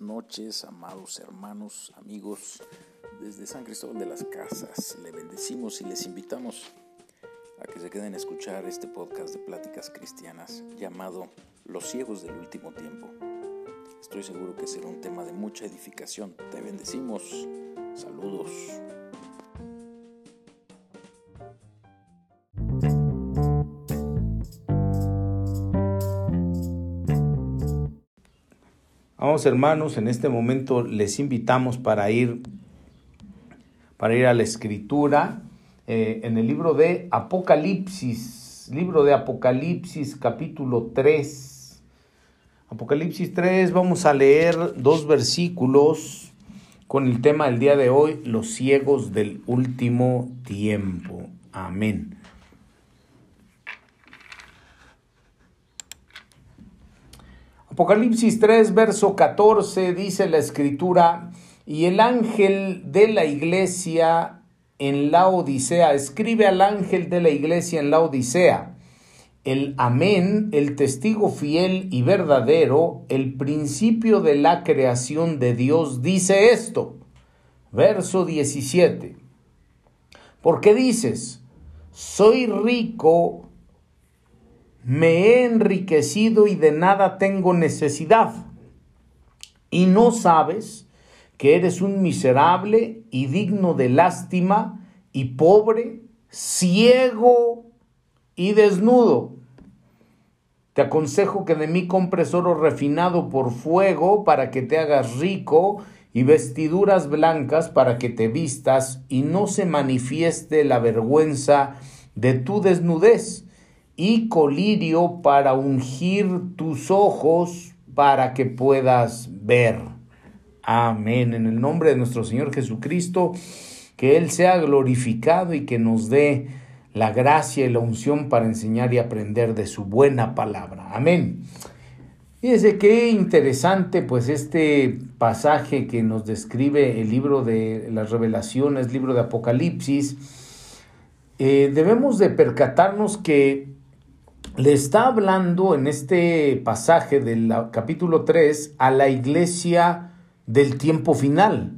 noches, amados hermanos, amigos. Desde San Cristóbal de las Casas le bendecimos y les invitamos a que se queden a escuchar este podcast de pláticas cristianas llamado Los ciegos del último tiempo. Estoy seguro que será un tema de mucha edificación. Te bendecimos. Saludos. Hermanos, en este momento les invitamos para ir, para ir a la escritura eh, en el libro de Apocalipsis, libro de Apocalipsis capítulo 3. Apocalipsis 3, vamos a leer dos versículos con el tema del día de hoy, los ciegos del último tiempo. Amén. Apocalipsis 3, verso 14 dice la escritura, y el ángel de la iglesia en la Odisea, escribe al ángel de la iglesia en la Odisea, el amén, el testigo fiel y verdadero, el principio de la creación de Dios, dice esto, verso 17, porque dices, soy rico, me he enriquecido y de nada tengo necesidad. Y no sabes que eres un miserable y digno de lástima y pobre, ciego y desnudo. Te aconsejo que de mí compres oro refinado por fuego para que te hagas rico y vestiduras blancas para que te vistas y no se manifieste la vergüenza de tu desnudez y colirio para ungir tus ojos para que puedas ver. Amén. En el nombre de nuestro Señor Jesucristo, que Él sea glorificado y que nos dé la gracia y la unción para enseñar y aprender de su buena palabra. Amén. Fíjense qué interesante pues este pasaje que nos describe el libro de las revelaciones, libro de Apocalipsis. Eh, debemos de percatarnos que le está hablando en este pasaje del capítulo 3 a la iglesia del tiempo final.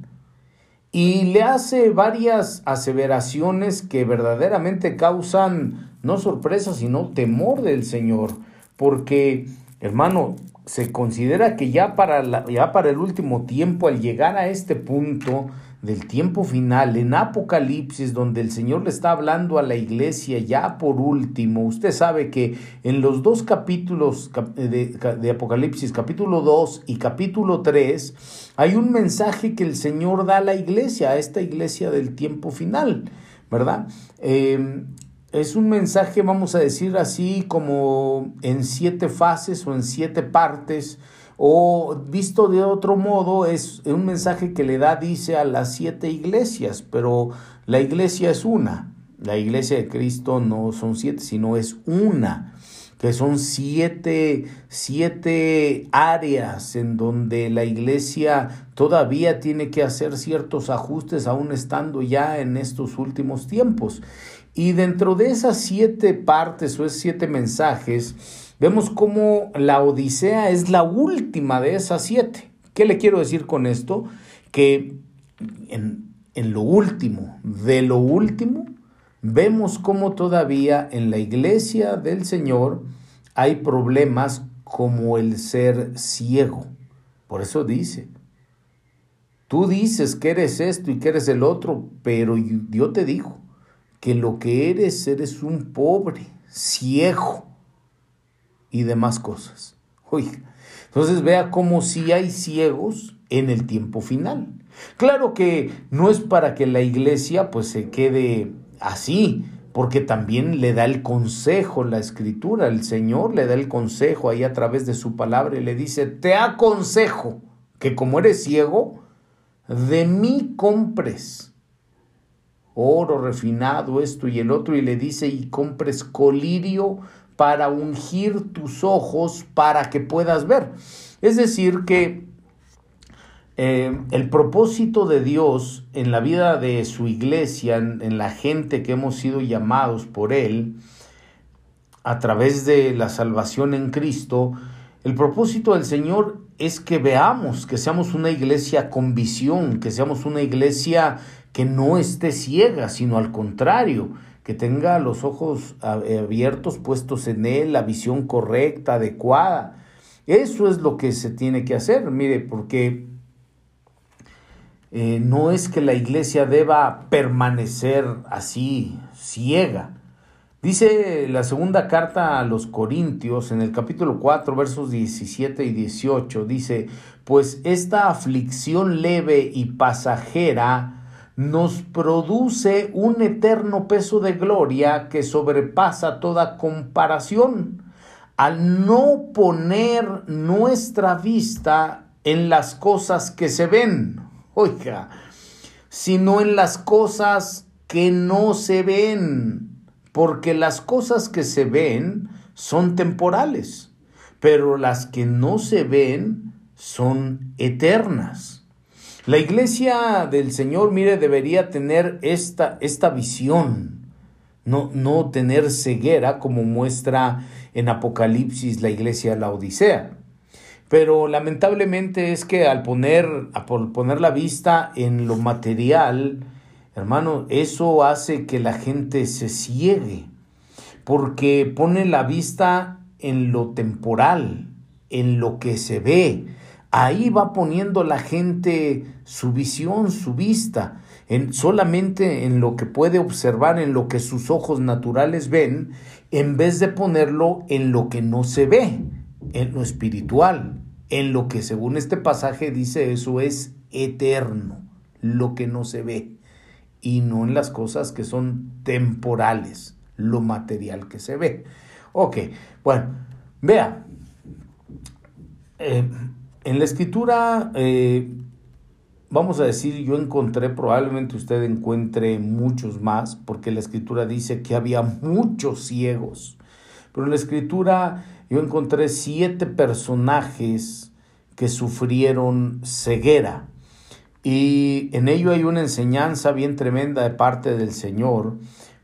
Y le hace varias aseveraciones que verdaderamente causan no sorpresa, sino temor del Señor, porque, hermano, se considera que ya para, ya para el último tiempo, al llegar a este punto, del tiempo final, en Apocalipsis, donde el Señor le está hablando a la iglesia ya por último, usted sabe que en los dos capítulos de, de, Apocalipsis, capítulo 2 y capítulo 3, hay un mensaje que el Señor da a la iglesia, a esta iglesia del tiempo final, ¿verdad? Eh, es un mensaje, vamos a decir así, como en siete fases o en siete partes, o visto de otro modo, es un mensaje que le da, dice, a las siete iglesias, pero la iglesia es una. La iglesia de Cristo no son siete, sino es una, que son siete, siete áreas en donde la iglesia todavía tiene que hacer ciertos ajustes, aún estando ya en estos últimos tiempos. Y dentro de esas siete partes o esos siete mensajes, vemos cómo la Odisea es la última de esas siete. ¿Qué le quiero decir con esto? Que en, en lo último, de lo último, vemos cómo todavía en la iglesia del Señor hay problemas como el ser ciego. Por eso dice, tú dices que eres esto y que eres el otro, pero yo te digo que lo que eres, eres un pobre, ciego y demás cosas. Oiga, entonces vea cómo si hay ciegos en el tiempo final. Claro que no es para que la iglesia pues se quede así, porque también le da el consejo la escritura, el Señor le da el consejo ahí a través de su palabra y le dice, te aconsejo que como eres ciego, de mí compres oro refinado, esto y el otro, y le dice, y compres colirio para ungir tus ojos para que puedas ver. Es decir, que eh, el propósito de Dios en la vida de su iglesia, en, en la gente que hemos sido llamados por Él, a través de la salvación en Cristo, el propósito del Señor es que veamos, que seamos una iglesia con visión, que seamos una iglesia que no esté ciega, sino al contrario, que tenga los ojos abiertos, puestos en él, la visión correcta, adecuada. Eso es lo que se tiene que hacer, mire, porque eh, no es que la iglesia deba permanecer así, ciega. Dice la segunda carta a los Corintios en el capítulo 4 versos 17 y 18, dice, pues esta aflicción leve y pasajera nos produce un eterno peso de gloria que sobrepasa toda comparación, al no poner nuestra vista en las cosas que se ven, oiga, sino en las cosas que no se ven, porque las cosas que se ven son temporales, pero las que no se ven son eternas. La iglesia del Señor, mire, debería tener esta, esta visión, no, no tener ceguera como muestra en Apocalipsis la iglesia de la Odisea. Pero lamentablemente es que al poner, al poner la vista en lo material, hermano, eso hace que la gente se ciegue, porque pone la vista en lo temporal, en lo que se ve, Ahí va poniendo la gente su visión, su vista, en, solamente en lo que puede observar, en lo que sus ojos naturales ven, en vez de ponerlo en lo que no se ve, en lo espiritual, en lo que según este pasaje dice eso es eterno, lo que no se ve, y no en las cosas que son temporales, lo material que se ve. Ok, bueno, vea, eh, en la escritura, eh, vamos a decir, yo encontré, probablemente usted encuentre muchos más, porque la escritura dice que había muchos ciegos. Pero en la escritura yo encontré siete personajes que sufrieron ceguera. Y en ello hay una enseñanza bien tremenda de parte del Señor,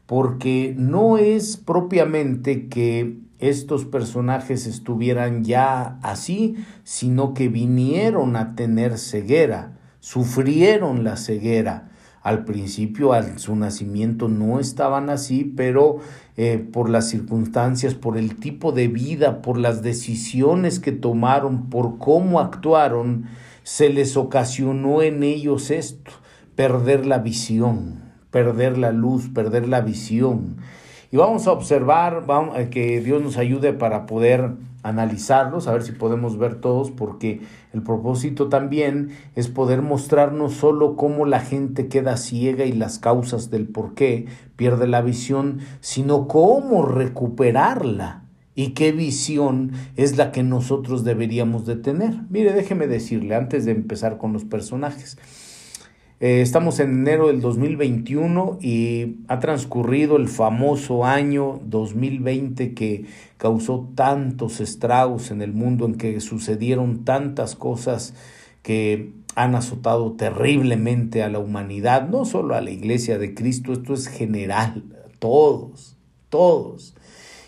porque no es propiamente que estos personajes estuvieran ya así, sino que vinieron a tener ceguera, sufrieron la ceguera. Al principio, al su nacimiento, no estaban así, pero eh, por las circunstancias, por el tipo de vida, por las decisiones que tomaron, por cómo actuaron, se les ocasionó en ellos esto, perder la visión, perder la luz, perder la visión. Y vamos a observar, vamos, eh, que Dios nos ayude para poder analizarlos, a ver si podemos ver todos, porque el propósito también es poder mostrarnos solo cómo la gente queda ciega y las causas del por qué pierde la visión, sino cómo recuperarla y qué visión es la que nosotros deberíamos de tener. Mire, déjeme decirle antes de empezar con los personajes. Eh, estamos en enero del 2021 y ha transcurrido el famoso año 2020 que causó tantos estragos en el mundo, en que sucedieron tantas cosas que han azotado terriblemente a la humanidad, no solo a la iglesia de Cristo, esto es general, todos, todos,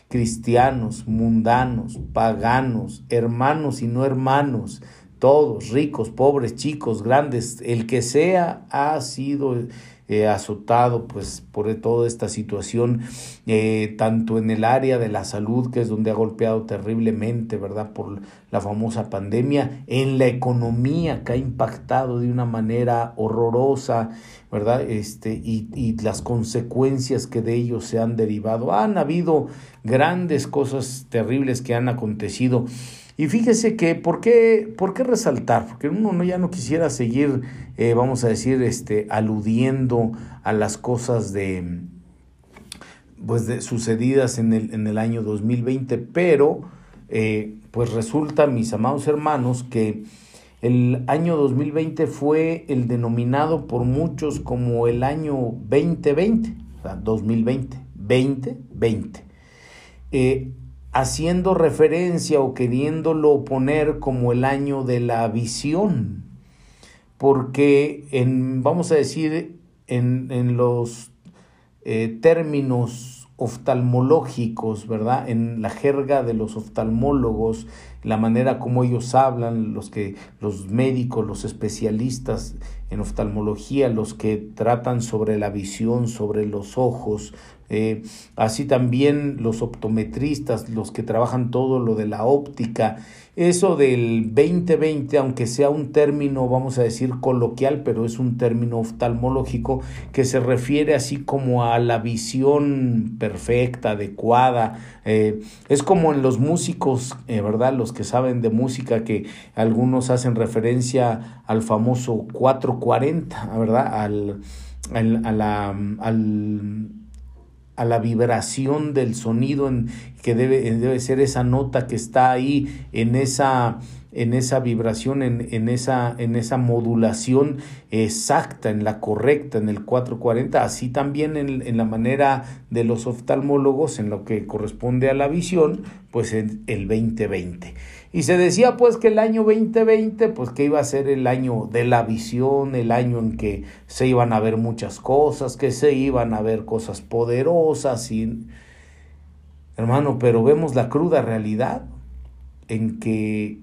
cristianos, mundanos, paganos, hermanos y no hermanos, todos, ricos, pobres, chicos, grandes, el que sea ha sido eh, azotado pues por toda esta situación, eh, tanto en el área de la salud, que es donde ha golpeado terriblemente, ¿verdad? Por la famosa pandemia, en la economía que ha impactado de una manera horrorosa, ¿verdad? Este, y, y las consecuencias que de ello se han derivado. Han habido grandes cosas terribles que han acontecido. Y fíjese que, ¿por qué, por qué resaltar? Porque uno ya no quisiera seguir, eh, vamos a decir, este, aludiendo a las cosas de, pues de, sucedidas en el, en el año 2020, pero eh, pues resulta, mis amados hermanos, que el año 2020 fue el denominado por muchos como el año 2020, o sea, 2020, 2020. Eh, haciendo referencia o queriéndolo poner como el año de la visión, porque en, vamos a decir, en, en los eh, términos oftalmológicos, ¿verdad? En la jerga de los oftalmólogos, la manera como ellos hablan, los que los médicos, los especialistas en oftalmología, los que tratan sobre la visión, sobre los ojos, eh, así también los optometristas, los que trabajan todo lo de la óptica. Eso del 2020, aunque sea un término, vamos a decir, coloquial, pero es un término oftalmológico que se refiere así como a la visión perfecta, adecuada. Eh, es como en los músicos, eh, ¿verdad? Los que saben de música, que algunos hacen referencia al famoso 440, ¿verdad? Al, al, a la, al a la vibración del sonido en, que debe, debe ser esa nota que está ahí en esa, en esa vibración, en, en, esa, en esa modulación exacta, en la correcta, en el 440, así también en, en, la manera de los oftalmólogos, en lo que corresponde a la visión, pues en el 2020. Y se decía pues que el año 2020, pues que iba a ser el año de la visión, el año en que se iban a ver muchas cosas, que se iban a ver cosas poderosas y... Hermano, pero vemos la cruda realidad en que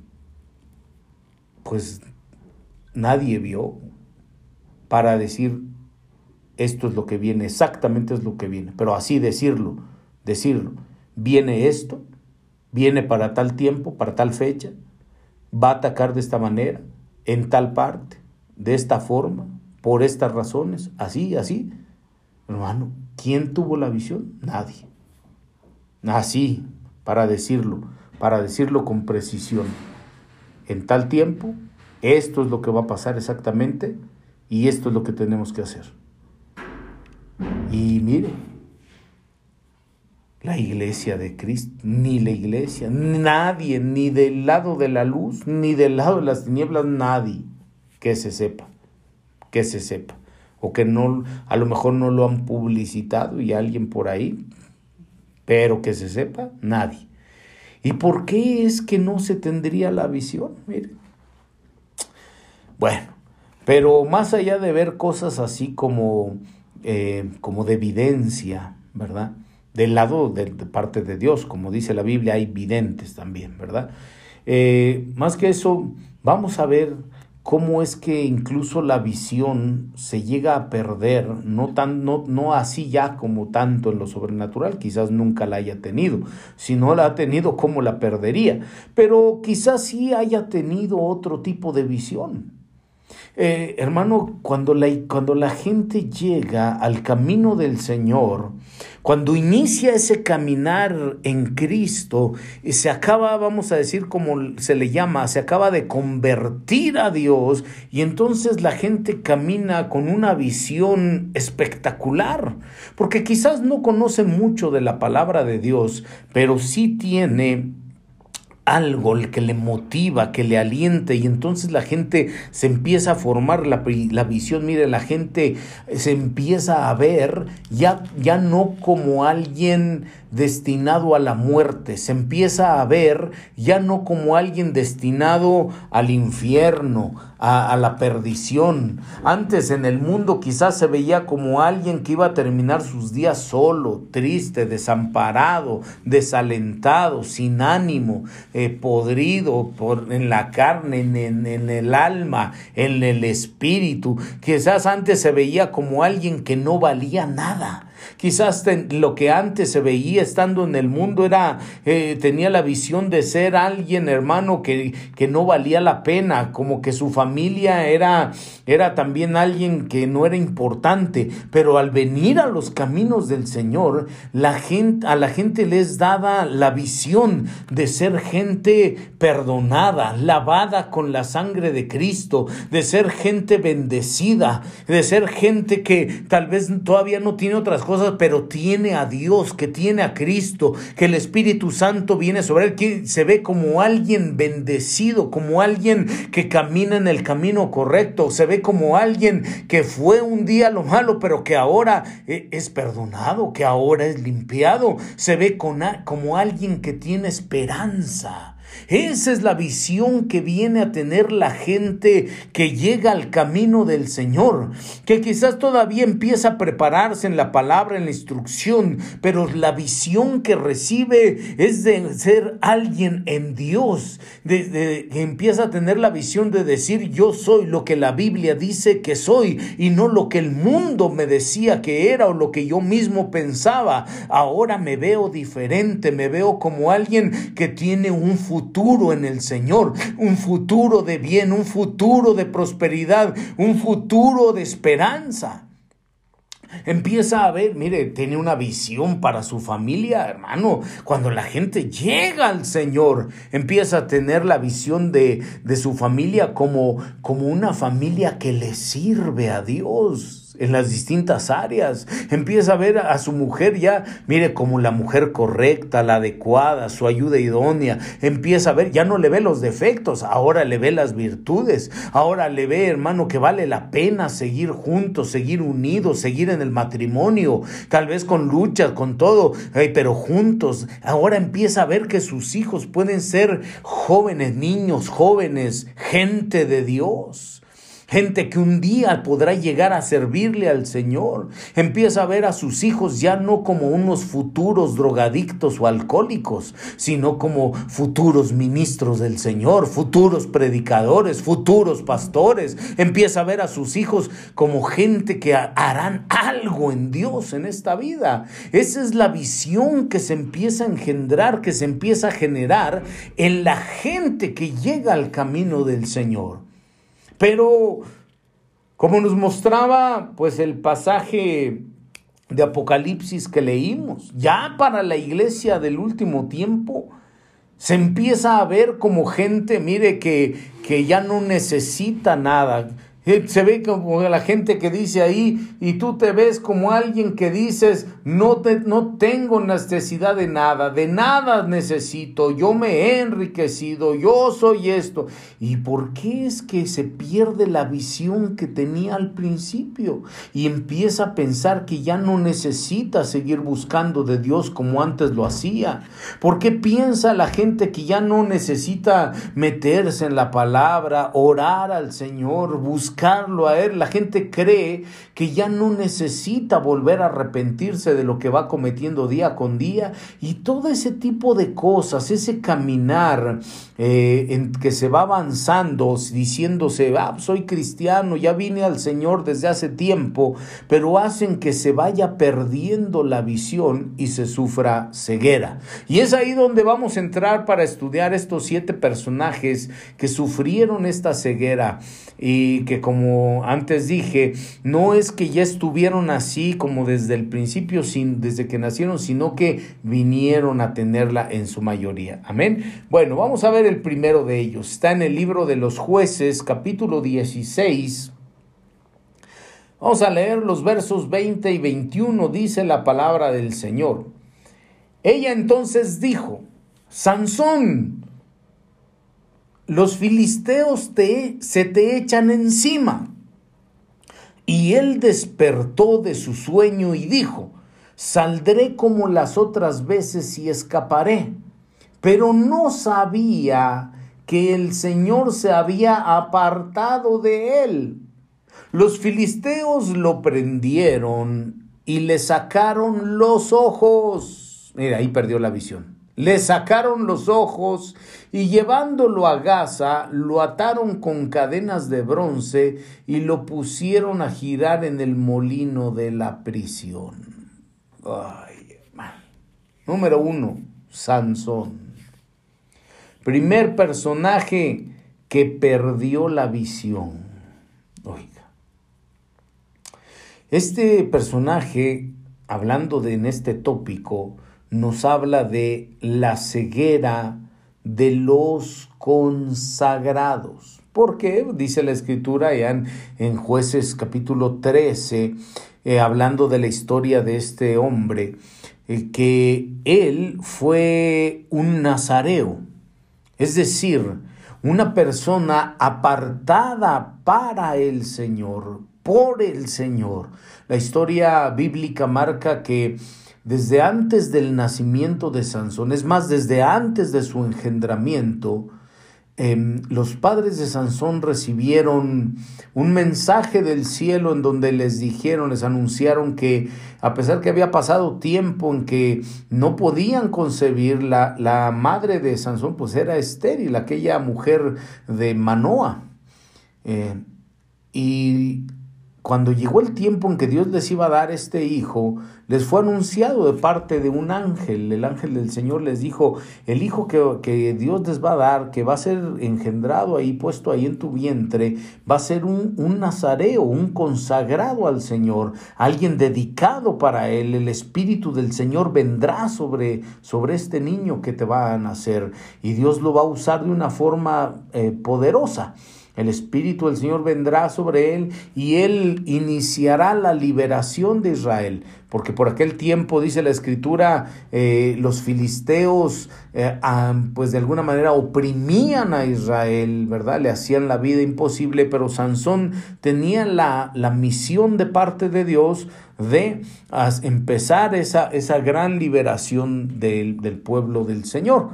pues nadie vio para decir esto es lo que viene, exactamente es lo que viene, pero así decirlo, decirlo, viene esto, viene para tal tiempo, para tal fecha, va a atacar de esta manera, en tal parte, de esta forma, por estas razones, así, así. Hermano, ¿quién tuvo la visión? Nadie. Así, para decirlo, para decirlo con precisión. En tal tiempo, esto es lo que va a pasar exactamente y esto es lo que tenemos que hacer. Y mire, la iglesia de Cristo, ni la iglesia, nadie, ni del lado de la luz, ni del lado de las tinieblas, nadie que se sepa, que se sepa, o que no, a lo mejor no lo han publicitado y alguien por ahí, pero que se sepa, nadie. ¿Y por qué es que no se tendría la visión? Mire. Bueno, pero más allá de ver cosas así como, eh, como de evidencia, ¿verdad? del lado de, parte de Dios, como dice la Biblia, hay videntes también, ¿verdad? Eh, más que eso, vamos a ver cómo es que incluso la visión se llega a perder, no, tan, no, no así ya como tanto en lo sobrenatural, quizás nunca la haya tenido, si no la ha tenido, ¿cómo la perdería? Pero quizás sí haya tenido otro tipo de visión. Eh, hermano, cuando la, cuando la gente llega al camino del Señor, cuando inicia ese caminar en Cristo, y se acaba, vamos a decir como se le llama, se acaba de convertir a Dios y entonces la gente camina con una visión espectacular, porque quizás no conoce mucho de la palabra de Dios, pero sí tiene algo el que le motiva, que le aliente y entonces la gente se empieza a formar la, la, visión, mire, la gente se empieza a ver ya, ya no como alguien destinado a la muerte, se empieza a ver ya no como alguien destinado al infierno, a, la perdición. Antes en el mundo quizás se veía como alguien que iba a terminar sus días solo, triste, desamparado, desalentado, sin ánimo, eh, podrido por, en la carne, en, en el alma, en el espíritu. Quizás antes se veía como alguien que no valía nada Quizás lo que antes se veía estando en el mundo era, eh, tenía la visión de ser alguien, hermano, que, que no valía la pena, como que su familia era, era también alguien que no era importante. Pero al venir a los caminos del Señor, la gente, a la gente les daba la visión de ser gente perdonada, lavada con la sangre de Cristo, de ser gente bendecida, de ser gente que tal vez todavía no tiene otras cosas pero tiene a Dios, que tiene a Cristo, que el Espíritu Santo viene sobre él, que se ve como alguien bendecido, como alguien que camina en el camino correcto, se ve como alguien que fue un día lo malo, pero que ahora eh, es perdonado, que ahora es limpiado, se ve como alguien que tiene esperanza Esa es la visión que viene a tener la gente que llega al camino del Señor, que quizás todavía empieza a prepararse en la palabra, en la instrucción, pero la visión que recibe es de ser alguien en Dios, de, que empieza a tener la visión de decir yo soy lo que la Biblia dice que soy y no lo que el mundo me decía que era o lo que yo mismo pensaba. Ahora me veo diferente, me veo como alguien que tiene un futuro en el Señor, un futuro de bien, un futuro de prosperidad, un futuro de esperanza. Empieza a ver, mire, tiene una visión para su familia, hermano. Cuando la gente llega al Señor, empieza a tener la visión de, de su familia como, como una familia que le sirve a Dios en las distintas áreas. Empieza a ver a su mujer ya, mire, como la mujer correcta, la adecuada, su ayuda idónea. Empieza a ver, ya no le ve los defectos, ahora le ve las virtudes. Ahora le ve, hermano, que vale la pena seguir juntos, seguir unidos, seguir en el matrimonio, tal vez con luchas, con todo, pero juntos. Ahora empieza a ver que sus hijos pueden ser jóvenes, niños, jóvenes, gente de Dios gente que un día podrá llegar a servirle al Señor. Empieza a ver a sus hijos ya no como unos futuros drogadictos o alcohólicos, sino como futuros ministros del Señor, futuros predicadores, futuros pastores. Empieza a ver a sus hijos como gente que harán algo en Dios en esta vida. Esa es la visión que se empieza a engendrar, que se empieza a generar en la gente que llega al camino del Señor. Pero, como nos mostraba, pues el pasaje de Apocalipsis que leímos, ya para la iglesia del último tiempo, se empieza a ver como gente, mire, que, que ya no necesita nada, se ve como la gente que dice ahí y tú te ves como alguien que dices, no, te, no tengo necesidad de nada, de nada necesito, yo me he enriquecido, yo soy esto. ¿Y por qué es que se pierde la visión que tenía al principio? Y empieza a pensar que ya no necesita seguir buscando de Dios como antes lo hacía. ¿Por qué piensa la gente que ya no necesita meterse en la palabra, orar al Señor, buscar buscarlo a Él. La gente cree que ya no necesita volver a arrepentirse de lo que va cometiendo día con día y todo ese tipo de cosas, ese caminar eh, en que se va avanzando diciéndose, ah, soy cristiano, ya vine al Señor desde hace tiempo, pero hacen que se vaya perdiendo la visión y se sufra ceguera. Y es ahí donde vamos a entrar para estudiar estos siete personajes que sufrieron esta ceguera y que como antes dije, no es que ya estuvieron así como desde el principio, sin, desde que nacieron, sino que vinieron a tenerla en su mayoría. Amén. Bueno, vamos a ver el primero de ellos. Está en el libro de los jueces, capítulo 16. Vamos a leer los versos 20 y 21, dice la palabra del Señor. Ella entonces dijo, Sansón, los filisteos te, se te echan encima. Y él despertó de su sueño y dijo, saldré como las otras veces y escaparé. Pero no sabía que el Señor se había apartado de él. Los filisteos lo prendieron y le sacaron los ojos. Mira, ahí perdió la visión. Le sacaron los ojos y llevándolo a Gaza, lo ataron con cadenas de bronce y lo pusieron a girar en el molino de la prisión. Ay, Número uno, Sansón. Primer personaje que perdió la visión. Oiga. Este personaje, hablando de en este tópico, nos habla de la ceguera de los consagrados. Porque dice la escritura ya en, jueces capítulo 13, eh, hablando de la historia de este hombre, eh, que él fue un nazareo, es decir, una persona apartada para el Señor, por el Señor. La historia bíblica marca que desde antes del nacimiento de Sansón, es más, desde antes de su engendramiento, em, los padres de Sansón recibieron un mensaje del cielo en donde les dijeron, les anunciaron que a pesar que había pasado tiempo en que no podían concebir, la, la madre de Sansón pues era estéril, aquella mujer de Manoa. Eh, y cuando llegó el tiempo en que Dios les iba a dar este hijo, les fue anunciado de parte de un ángel. El ángel del Señor les dijo, el hijo que, Dios les va a dar, que va a ser engendrado ahí, puesto ahí en tu vientre, va a ser un, un nazareo, un consagrado al Señor, alguien dedicado para él. El Espíritu del Señor vendrá sobre, sobre este niño que te va a nacer y Dios lo va a usar de una forma eh, poderosa. El Espíritu del Señor vendrá sobre él y él iniciará la liberación de Israel. Porque por aquel tiempo, dice la Escritura, eh, los filisteos, eh, pues de alguna manera oprimían a Israel, ¿verdad? Le hacían la vida imposible, pero Sansón tenía la, la misión de parte de Dios de empezar esa, esa gran liberación del, del pueblo del Señor.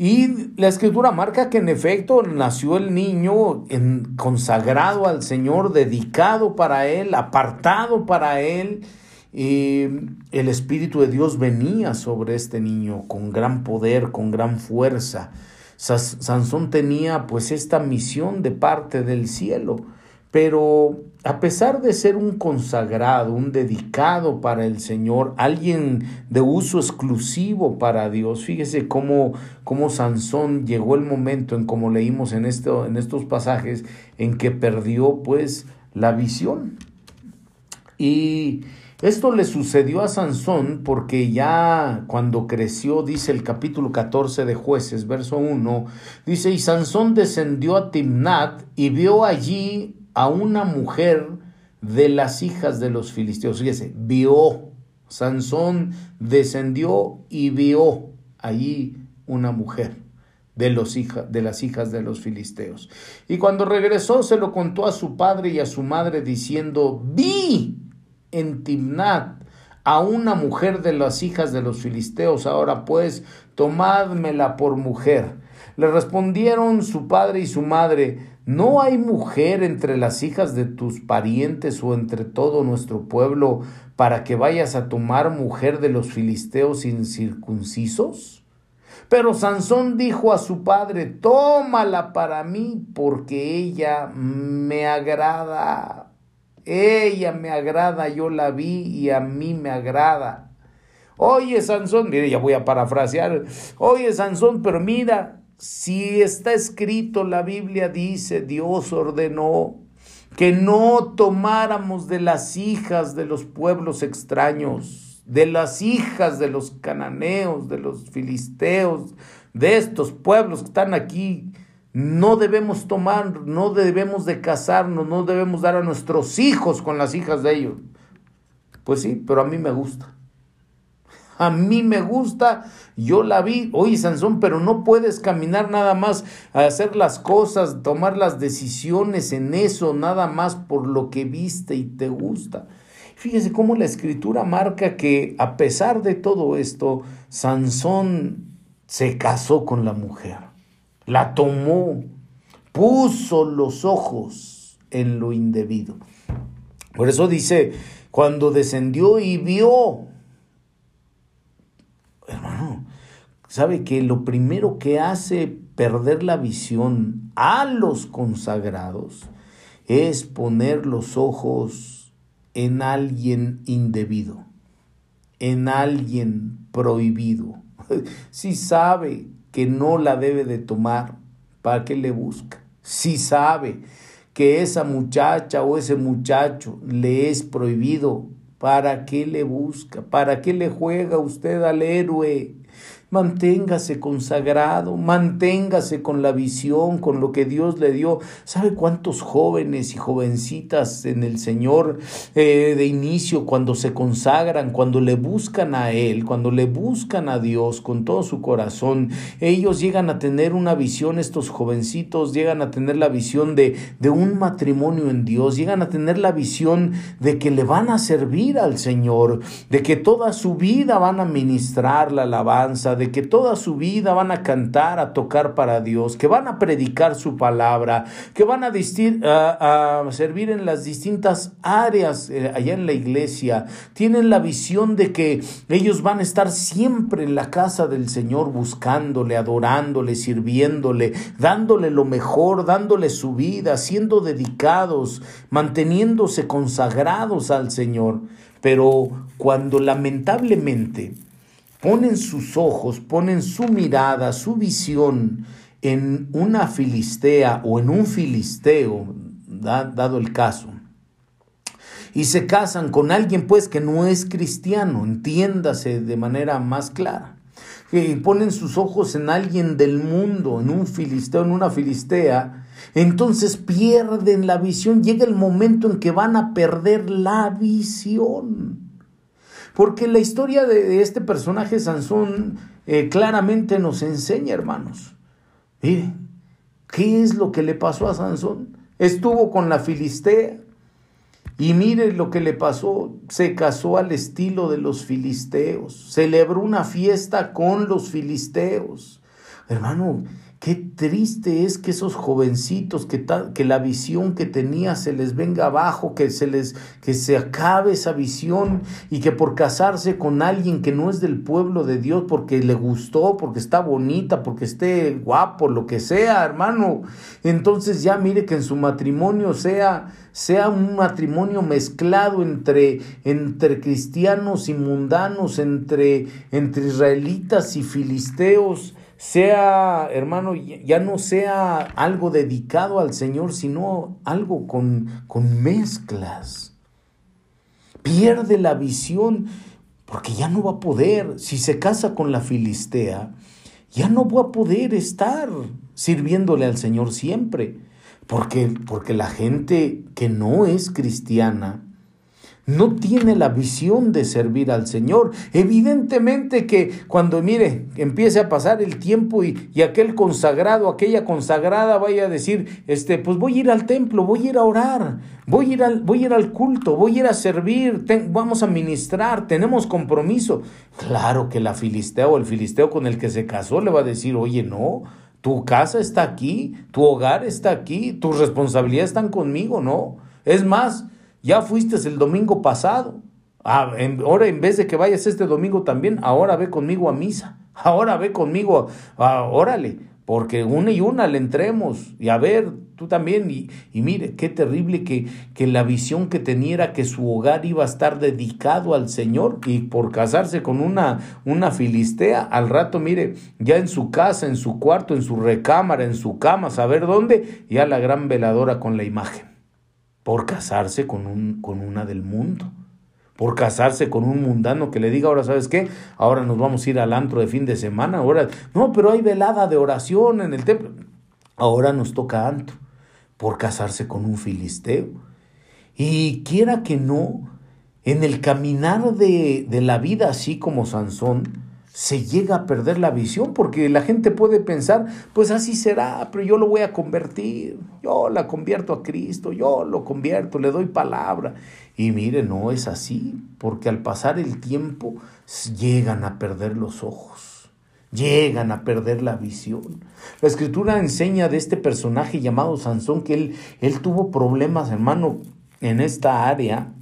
Y la escritura marca que en efecto nació el niño en, consagrado al Señor, dedicado para Él, apartado para Él. Y el Espíritu de Dios venía sobre este niño con gran poder, con gran fuerza. Sansón tenía pues esta misión de parte del cielo pero a pesar de ser un consagrado, un dedicado para el Señor, alguien de uso exclusivo para Dios, fíjese cómo, cómo Sansón llegó el momento en como leímos en, en estos pasajes, en que perdió pues la visión. Y esto le sucedió a Sansón porque ya cuando creció, dice el capítulo 14 de jueces, verso 1, dice, y Sansón descendió a Timnat y vio allí a una mujer de las hijas de los filisteos. Fíjese, vio, Sansón descendió y vio allí una mujer de, los de las hijas de los filisteos. Y cuando regresó se lo contó a su padre y a su madre diciendo, vi en Timnat a una mujer de las hijas de los filisteos, ahora pues tomádmela por mujer. Le respondieron su padre y su madre, no hay mujer entre las hijas de tus parientes o entre todo nuestro pueblo para que vayas a tomar mujer de los filisteos incircuncisos. Pero Sansón dijo a su padre, tómala para mí porque ella me agrada. Ella me agrada, yo la vi y a mí me agrada. Oye, Sansón, mire, ya voy a parafrasear. Oye, Sansón, pero mira, si está escrito, la Biblia dice, Dios ordenó que no tomáramos de las hijas de los pueblos extraños, de las hijas de los cananeos, de los filisteos, de estos pueblos que están aquí. No debemos tomar, no debemos de casarnos, no debemos dar a nuestros hijos con las hijas de ellos. Pues sí, pero a mí me gusta a mí me gusta, yo la vi, oye Sansón, pero no puedes caminar nada más a hacer las cosas, tomar las decisiones en eso, nada más por lo que viste y te gusta. Fíjese cómo la escritura marca que a pesar de todo esto, Sansón se casó con la mujer, la tomó, puso los ojos en lo indebido. Por eso dice, cuando descendió y vio hermano, sabe que lo primero que hace perder la visión a los consagrados es poner los ojos en alguien indebido, en alguien prohibido. Si sabe que no la debe de tomar, ¿para qué le busca? Si sabe que esa muchacha o ese muchacho le es prohibido, ¿Para qué le busca? ¿Para qué le juega usted al héroe? Manténgase consagrado, manténgase con la visión, con lo que Dios le dio. ¿Sabe cuántos jóvenes y jovencitas en el Señor eh, de inicio, cuando se consagran, cuando le buscan a Él, cuando le buscan a Dios con todo su corazón, ellos llegan a tener una visión, estos jovencitos llegan a tener la visión de, de un matrimonio en Dios, llegan a tener la visión de que le van a servir al Señor, de que toda su vida van a ministrar la alabanza, de que toda su vida van a cantar, a tocar para Dios, que van a predicar su palabra, que van a, servir en las distintas áreas eh, allá en la iglesia. Tienen la visión de que ellos van a estar siempre en la casa del Señor buscándole, adorándole, sirviéndole, dándole lo mejor, dándole su vida, siendo dedicados, manteniéndose consagrados al Señor. Pero cuando lamentablemente ponen sus ojos, ponen su mirada, su visión en una filistea o en un filisteo, dado el caso, y se casan con alguien pues que no es cristiano, entiéndase de manera más clara, que ponen sus ojos en alguien del mundo, en un filisteo, en una filistea, entonces pierden la visión, llega el momento en que van a perder la visión. Porque la historia de, este personaje Sansón eh, claramente nos enseña, hermanos. Mire, ¿qué es lo que le pasó a Sansón? Estuvo con la Filistea. Y mire lo que le pasó, se casó al estilo de los filisteos, celebró una fiesta con los filisteos. Hermano, Qué triste es que esos jovencitos, que, que la visión que tenía se les venga abajo, que se les que se acabe esa visión y que por casarse con alguien que no es del pueblo de Dios, porque le gustó, porque está bonita, porque esté guapo, lo que sea, hermano, entonces ya mire que en su matrimonio sea sea un matrimonio mezclado entre, entre cristianos y mundanos, entre, entre israelitas y filisteos, sea, hermano, ya no sea algo dedicado al Señor, sino algo con, con mezclas. Pierde la visión porque ya no va a poder, si se casa con la filistea, ya no va a poder estar sirviéndole al Señor siempre, porque, porque la gente que no es cristiana, no tiene la visión de servir al Señor. Evidentemente que cuando, mire, empiece a pasar el tiempo y, aquel consagrado, aquella consagrada vaya a decir, este, pues voy a ir al templo, voy a ir a orar, voy a ir al, voy a ir al culto, voy a ir a servir, vamos a ministrar, tenemos compromiso. Claro que la filistea o el filisteo con el que se casó le va a decir, oye, no, tu casa está aquí, tu hogar está aquí, tus responsabilidades están conmigo, no. Es más, ya fuiste el domingo pasado. Ah, ahora en vez de que vayas este domingo también, ahora ve conmigo a misa. Ahora ve conmigo, órale, porque una y una le entremos. Y a ver, tú también. Y, y mire, qué terrible que, que la visión que tenía que su hogar iba a estar dedicado al Señor. Y por casarse con una, una filistea, al rato, mire, ya en su casa, en su cuarto, en su recámara, en su cama, saber dónde, ya la gran veladora con la imagen por casarse con, un, con una del mundo, por casarse con un mundano que le diga, ahora sabes qué, ahora nos vamos a ir al antro de fin de semana, ahora, no, pero hay velada de oración en el templo, ahora nos toca antro, por casarse con un filisteo. Y quiera que no, en el caminar de, de la vida así como Sansón, se llega a perder la visión porque la gente puede pensar, pues así será, pero yo lo voy a convertir, yo la convierto a Cristo, yo lo convierto, le doy palabra. Y mire, no es así, porque al pasar el tiempo llegan a perder los ojos, llegan a perder la visión. La escritura enseña de este personaje llamado Sansón que él, él tuvo problemas, hermano, en esta área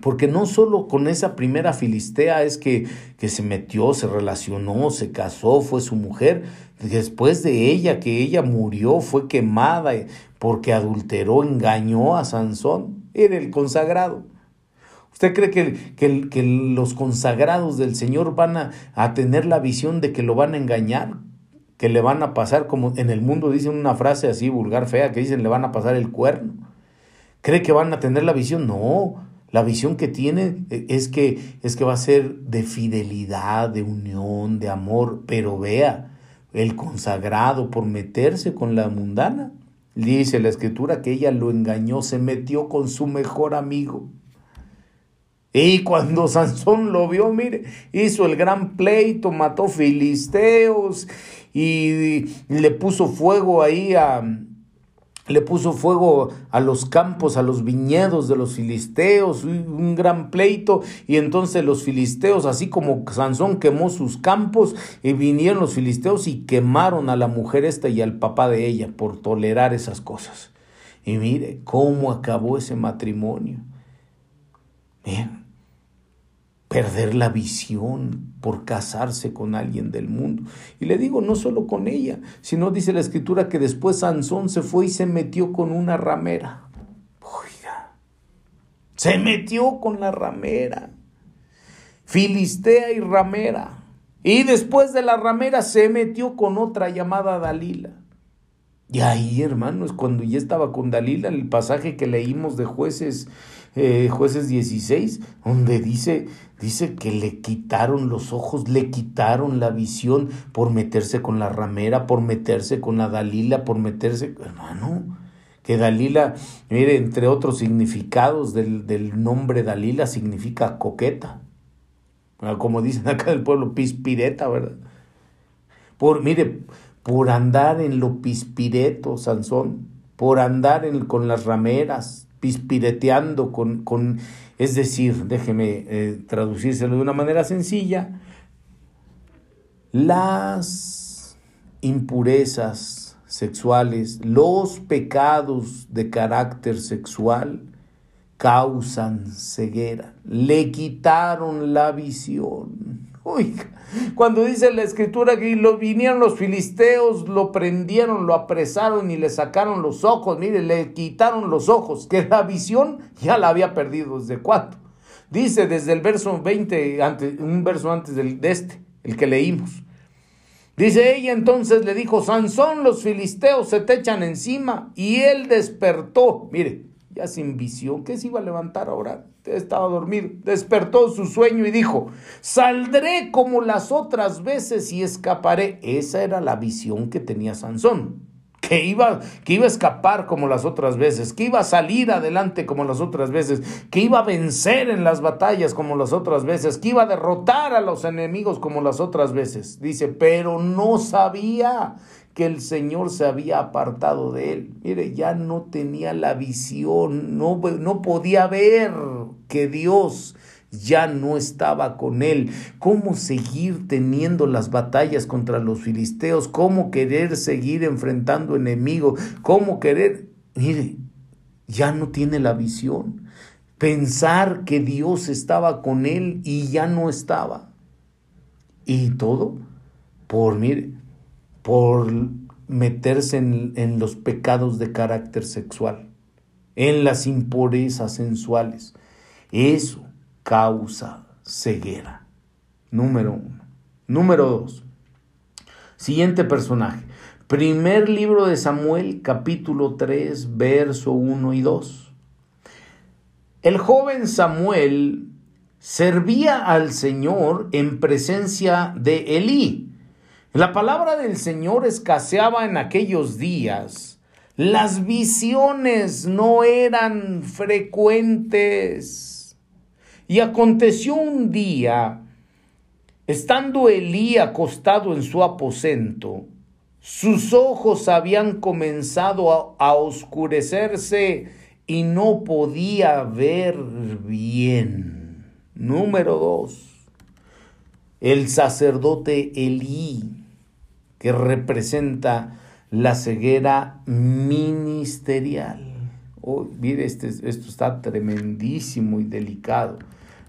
porque no solo con esa primera filistea es que, que, se metió, se relacionó, se casó, fue su mujer. Después de ella, que ella murió, fue quemada porque adulteró, engañó a Sansón. Era el consagrado. ¿Usted cree que, que, que los consagrados del Señor van a, a tener la visión de que lo van a engañar? Que le van a pasar, como en el mundo dicen una frase así vulgar, fea, que dicen le van a pasar el cuerno. ¿Cree que van a tener la visión? No, La visión que tiene eh, es que, es que va a ser de fidelidad, de unión, de amor, pero vea, el consagrado por meterse con la mundana. Dice la escritura que ella lo engañó, se metió con su mejor amigo. Y cuando Sansón lo vio, mire, hizo el gran pleito, mató filisteos y le puso fuego ahí a, le puso fuego a los campos, a los viñedos de los filisteos, un gran pleito, y entonces los filisteos, así como Sansón quemó sus campos, y vinieron los filisteos y quemaron a la mujer esta y al papá de ella por tolerar esas cosas. Y mire cómo acabó ese matrimonio. Bien, perder la visión por casarse con alguien del mundo. Y le digo, no solo con ella, sino dice la escritura que después Sansón se fue y se metió con una ramera. Oiga, se metió con la ramera. Filistea y ramera. Y después de la ramera se metió con otra llamada Dalila. Y ahí, hermanos, cuando ya estaba con Dalila, el pasaje que leímos de jueces, eh, jueces 16, donde dice, dice que le quitaron los ojos, le quitaron la visión por meterse con la ramera, por meterse con la Dalila, por meterse, hermano, que Dalila, mire, entre otros significados del, del nombre Dalila, significa coqueta. Ah, como dicen acá del pueblo, pispireta, ¿verdad? Por, mire, por andar en lo pispireto, Sansón, por andar en, con las rameras, pispireteando, con, con es decir, déjeme eh, traducírselo de una manera sencilla, las impurezas sexuales, los pecados de carácter sexual causan ceguera, le quitaron la visión. Oiga, cuando dice la escritura que lo vinieron los filisteos, lo prendieron, lo apresaron y le sacaron los ojos, mire, le quitaron los ojos, que la visión ya la había perdido desde cuándo. Dice desde el verso 20, antes, un verso antes del, de este, el que leímos. Dice ella entonces le dijo, Sansón, los filisteos se te echan encima. Y él despertó, mire, ya sin visión, que se iba a levantar ahora, estaba dormido, despertó su sueño y dijo, saldré como las otras veces y escaparé. Esa era la visión que tenía Sansón, que iba, que iba a escapar como las otras veces, que iba a salir adelante como las otras veces, que iba a vencer en las batallas como las otras veces, que iba a derrotar a los enemigos como las otras veces. Dice, pero no sabía que el Señor se había apartado de él. Mire, ya no tenía la visión, no, no podía ver que Dios ya no estaba con él. ¿Cómo seguir teniendo las batallas contra los filisteos? ¿Cómo querer seguir enfrentando enemigos? ¿Cómo querer? Mire, ya no tiene la visión. Pensar que Dios estaba con él y ya no estaba. Y todo por, mire, por meterse en, los pecados de carácter sexual, en las impurezas sensuales. Eso causa ceguera. Número uno. Número dos. Siguiente personaje. Primer libro de Samuel, capítulo 3, verso 1 y 2. El joven Samuel servía al Señor en presencia de Elí la palabra del Señor escaseaba en aquellos días. Las visiones no eran frecuentes. Y aconteció un día, estando Elí acostado en su aposento, sus ojos habían comenzado a, oscurecerse y no podía ver bien. Número dos. El sacerdote Elí que representa la ceguera ministerial. Oh, mire, este, esto está tremendísimo y delicado.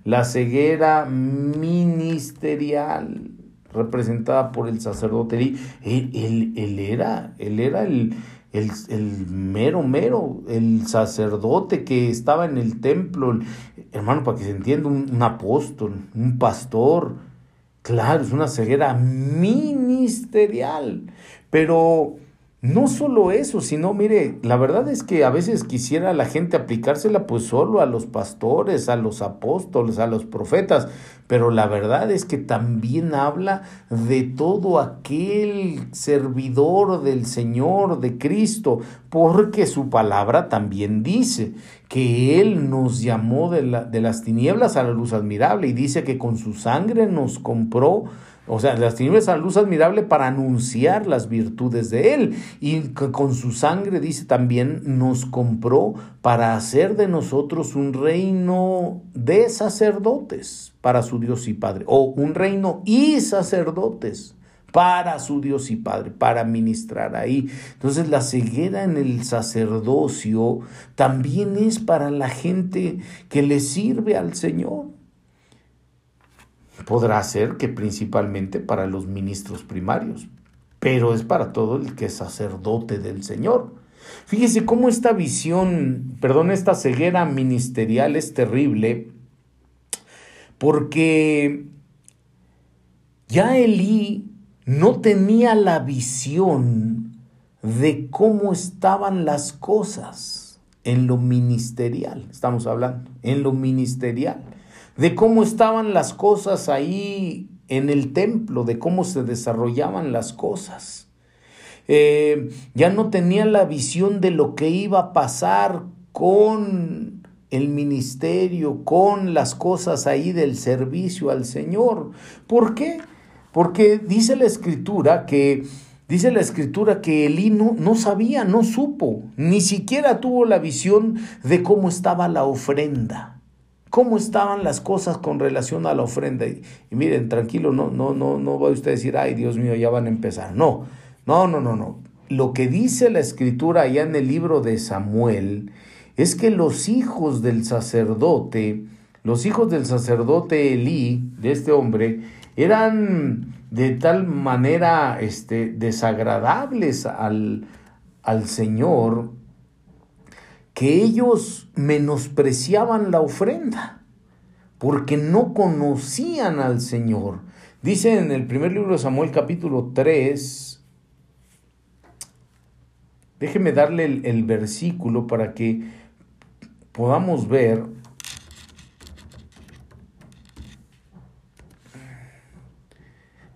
La ceguera ministerial representada por el sacerdote. Él, él, era, él era el, el, el, mero, mero, el sacerdote que estaba en el templo, hermano, para que se entienda, un apóstol, un pastor, Claro, es una ceguera ministerial. Pero No solo eso, sino, mire, la verdad es que a veces quisiera la gente aplicársela pues solo a los pastores, a los apóstoles, a los profetas, pero la verdad es que también habla de todo aquel servidor del Señor, de Cristo, porque su palabra también dice que Él nos llamó de, la, de las tinieblas a la luz admirable y dice que con su sangre nos compró o sea, las tinieblas a la luz admirable para anunciar las virtudes de Él. Y con su sangre, dice también, nos compró para hacer de nosotros un reino de sacerdotes para su Dios y Padre. O un reino y sacerdotes para su Dios y Padre, para ministrar ahí. Entonces la ceguera en el sacerdocio también es para la gente que le sirve al Señor. Podrá ser que principalmente para los ministros primarios, pero es para todo el que es sacerdote del Señor. Fíjese cómo esta visión, perdón, esta ceguera ministerial es terrible, porque ya Elí no tenía la visión de cómo estaban las cosas en lo ministerial, estamos hablando, en lo ministerial de cómo estaban las cosas ahí en el templo, de cómo se desarrollaban las cosas. Eh, ya no tenía la visión de lo que iba a pasar con el ministerio, con las cosas ahí del servicio al Señor. ¿Por qué? Porque dice la escritura que Dice la escritura que Elí no, no, sabía, no supo, ni siquiera tuvo la visión de cómo estaba la ofrenda cómo estaban las cosas con relación a la ofrenda. Y, miren, tranquilo, no, no, no, no va usted a decir, ay Dios mío, ya van a empezar. No, no, no, no, no. Lo que dice la escritura allá en el libro de Samuel es que los hijos del sacerdote, los hijos del sacerdote Elí, de este hombre, eran de tal manera este, desagradables al, al Señor que ellos menospreciaban la ofrenda porque no conocían al Señor. Dice en el primer libro de Samuel capítulo 3, déjeme darle el, el versículo para que podamos ver.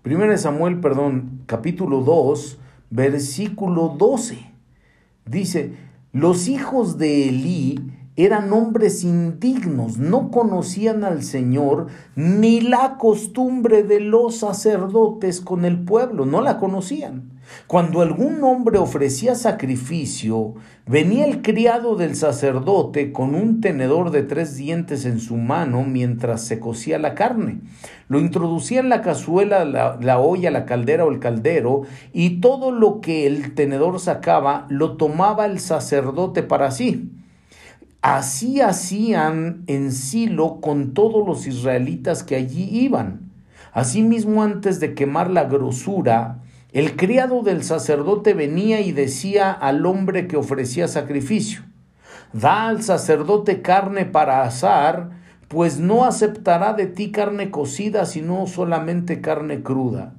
Primero Samuel, perdón, capítulo 2, versículo 12. Dice, los hijos de Elí eran hombres indignos, no conocían al Señor ni la costumbre de los sacerdotes con el pueblo, no la conocían. Cuando algún hombre ofrecía sacrificio, venía el criado del sacerdote con un tenedor de tres dientes en su mano mientras se cocía la carne. Lo introducía en la cazuela, la, la, olla, la caldera o el caldero, y todo lo que el tenedor sacaba lo tomaba el sacerdote para sí. Así hacían en Silo con todos los israelitas que allí iban. Asimismo, antes de quemar la grosura, el criado del sacerdote venía y decía al hombre que ofrecía sacrificio, Da al sacerdote carne para asar, pues no aceptará de ti carne cocida, sino solamente carne cruda.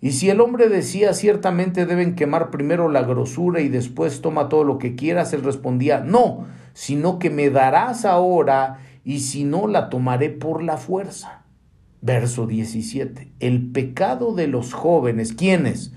Y si el hombre decía ciertamente deben quemar primero la grosura y después toma todo lo que quieras, él respondía, no, sino que me darás ahora y si no la tomaré por la fuerza. Verso 17. El pecado de los jóvenes, ¿quiénes?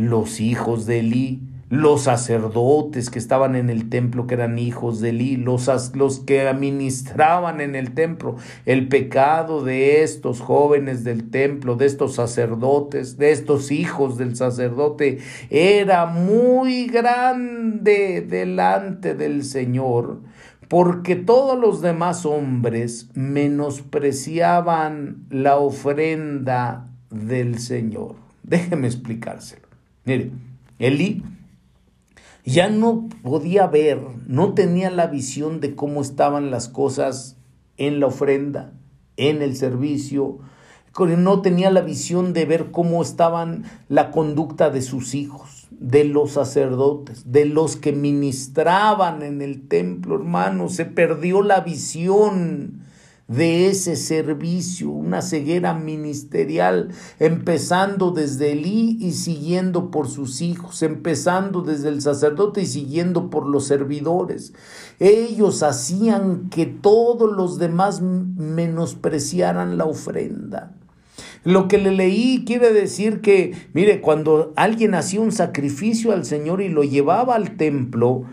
Los hijos de Elí, los sacerdotes que estaban en el templo, que eran hijos de Elí, los, los que administraban en el templo, el pecado de estos jóvenes del templo, de estos sacerdotes, de estos hijos del sacerdote, era muy grande delante del Señor, porque todos los demás hombres menospreciaban la ofrenda del Señor. Déjeme explicárselo. Mire, Elí ya no podía ver, no tenía la visión de cómo estaban las cosas en la ofrenda, en el servicio, no tenía la visión de ver cómo estaban la conducta de sus hijos, de los sacerdotes, de los que ministraban en el templo, hermano, se perdió la visión de ese servicio, una ceguera ministerial, empezando desde Elí y siguiendo por sus hijos, empezando desde el sacerdote y siguiendo por los servidores. Ellos hacían que todos los demás menospreciaran la ofrenda. Lo que le leí quiere decir que, mire, cuando alguien hacía un sacrificio al Señor y lo llevaba al templo,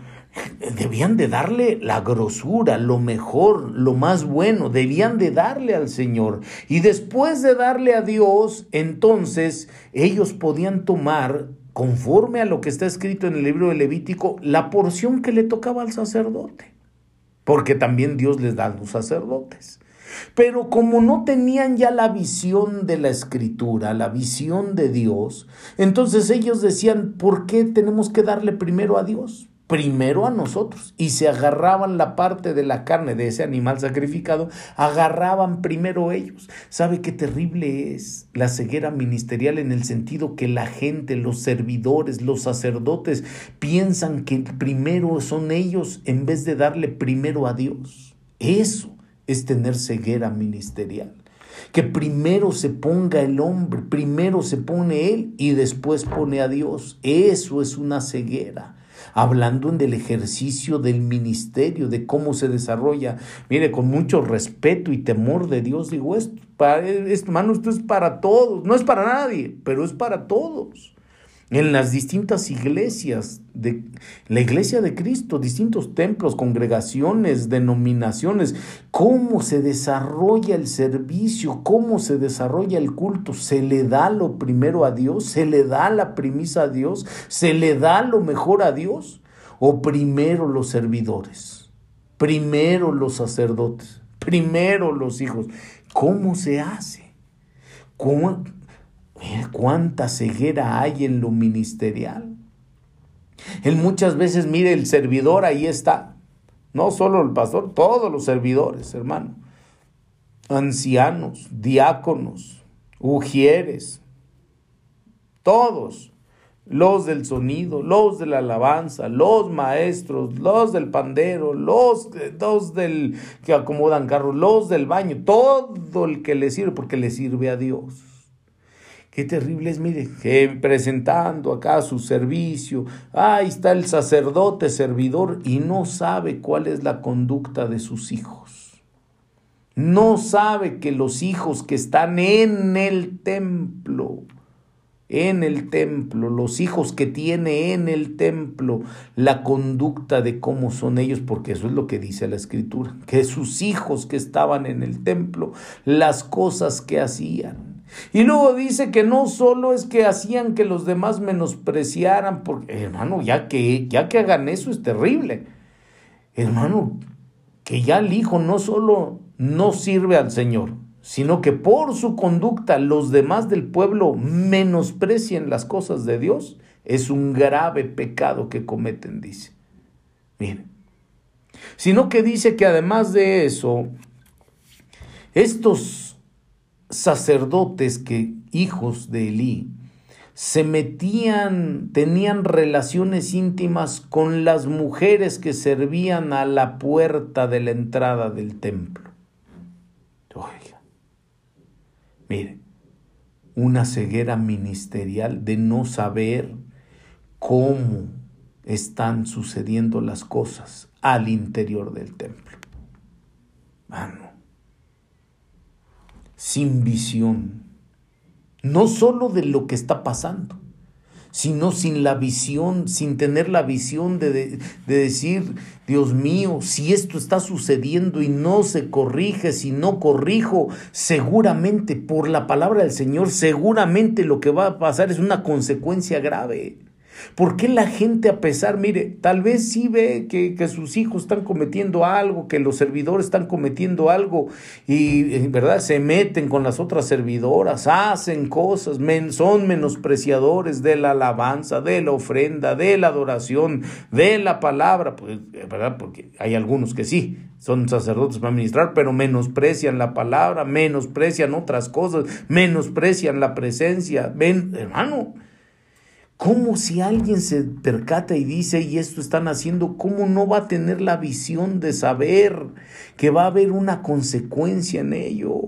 debían de darle la grosura, lo mejor, lo más bueno, debían de darle al Señor. Y después de darle a Dios, entonces ellos podían tomar, conforme a lo que está escrito en el libro de Levítico, la porción que le tocaba al sacerdote. Porque también Dios les da a los sacerdotes. Pero como no tenían ya la visión de la escritura, la visión de Dios, entonces ellos decían, ¿por qué tenemos que darle primero a Dios? Primero a nosotros y se agarraban la parte de la carne de ese animal sacrificado, agarraban primero ellos. ¿Sabe qué terrible es la ceguera ministerial en el sentido que la gente, los servidores, los sacerdotes piensan que primero son ellos en vez de darle primero a Dios? Eso es tener ceguera ministerial. Que primero se ponga el hombre, primero se pone él y después pone a Dios. Eso es una ceguera hablando del ejercicio del ministerio, de cómo se desarrolla. Mire, con mucho respeto y temor de Dios digo esto, para, hermano, esto es para todos, no es para nadie, pero es para todos en las distintas iglesias, de la iglesia de Cristo, distintos templos, congregaciones, denominaciones, cómo se desarrolla el servicio, cómo se desarrolla el culto, se le da lo primero a Dios, se le da la premisa a Dios, se le da lo mejor a Dios, o primero los servidores, primero los sacerdotes, primero los hijos. ¿Cómo se hace? ¿Cómo, cuánta ceguera hay en lo ministerial. Él muchas veces, mire, el servidor ahí está. No solo el pastor, todos los servidores, hermano. Ancianos, diáconos, ujieres, todos. Los del sonido, los de la alabanza, los maestros, los del pandero, los, los del que acomodan carros, los del baño, todo el que le sirve, porque le sirve a Dios. Qué terrible es, mire, presentando acá su servicio, ahí está el sacerdote servidor y no sabe cuál es la conducta de sus hijos. No sabe que los hijos que están en el templo, en el templo, los hijos que tiene en el templo, la conducta de cómo son ellos, porque eso es lo que dice la escritura, que sus hijos que estaban en el templo, las cosas que hacían y luego dice que no solo es que hacían que los demás menospreciaran, porque hermano, ya que, ya que hagan eso es terrible. Hermano, que ya el Hijo no solo no sirve al Señor, sino que por su conducta los demás del pueblo menosprecien las cosas de Dios, es un grave pecado que cometen, dice. Miren, sino que dice que además de eso, estos sacerdotes que hijos de Elí se metían, tenían relaciones íntimas con las mujeres que servían a la puerta de la entrada del templo. Oiga, mire, una ceguera ministerial de no saber cómo están sucediendo las cosas al interior del templo. Mano, sin visión, no solo de lo que está pasando, sino sin la visión, sin tener la visión de, de, decir, Dios mío, si esto está sucediendo y no se corrige, si no corrijo, seguramente por la palabra del Señor, seguramente lo que va a pasar es una consecuencia grave. ¿Por qué la gente a pesar, mire, tal vez sí ve que, sus hijos están cometiendo algo, que los servidores están cometiendo algo y en verdad se meten con las otras servidoras, hacen cosas, son menospreciadores de la alabanza, de la ofrenda, de la adoración, de la palabra, pues, ¿verdad? Porque hay algunos que sí, son sacerdotes para ministrar, pero menosprecian la palabra, menosprecian otras cosas, menosprecian la presencia. Ven, hermano, ¿Cómo si alguien se percata y dice, y esto están haciendo, cómo no va a tener la visión de saber que va a haber una consecuencia en ello?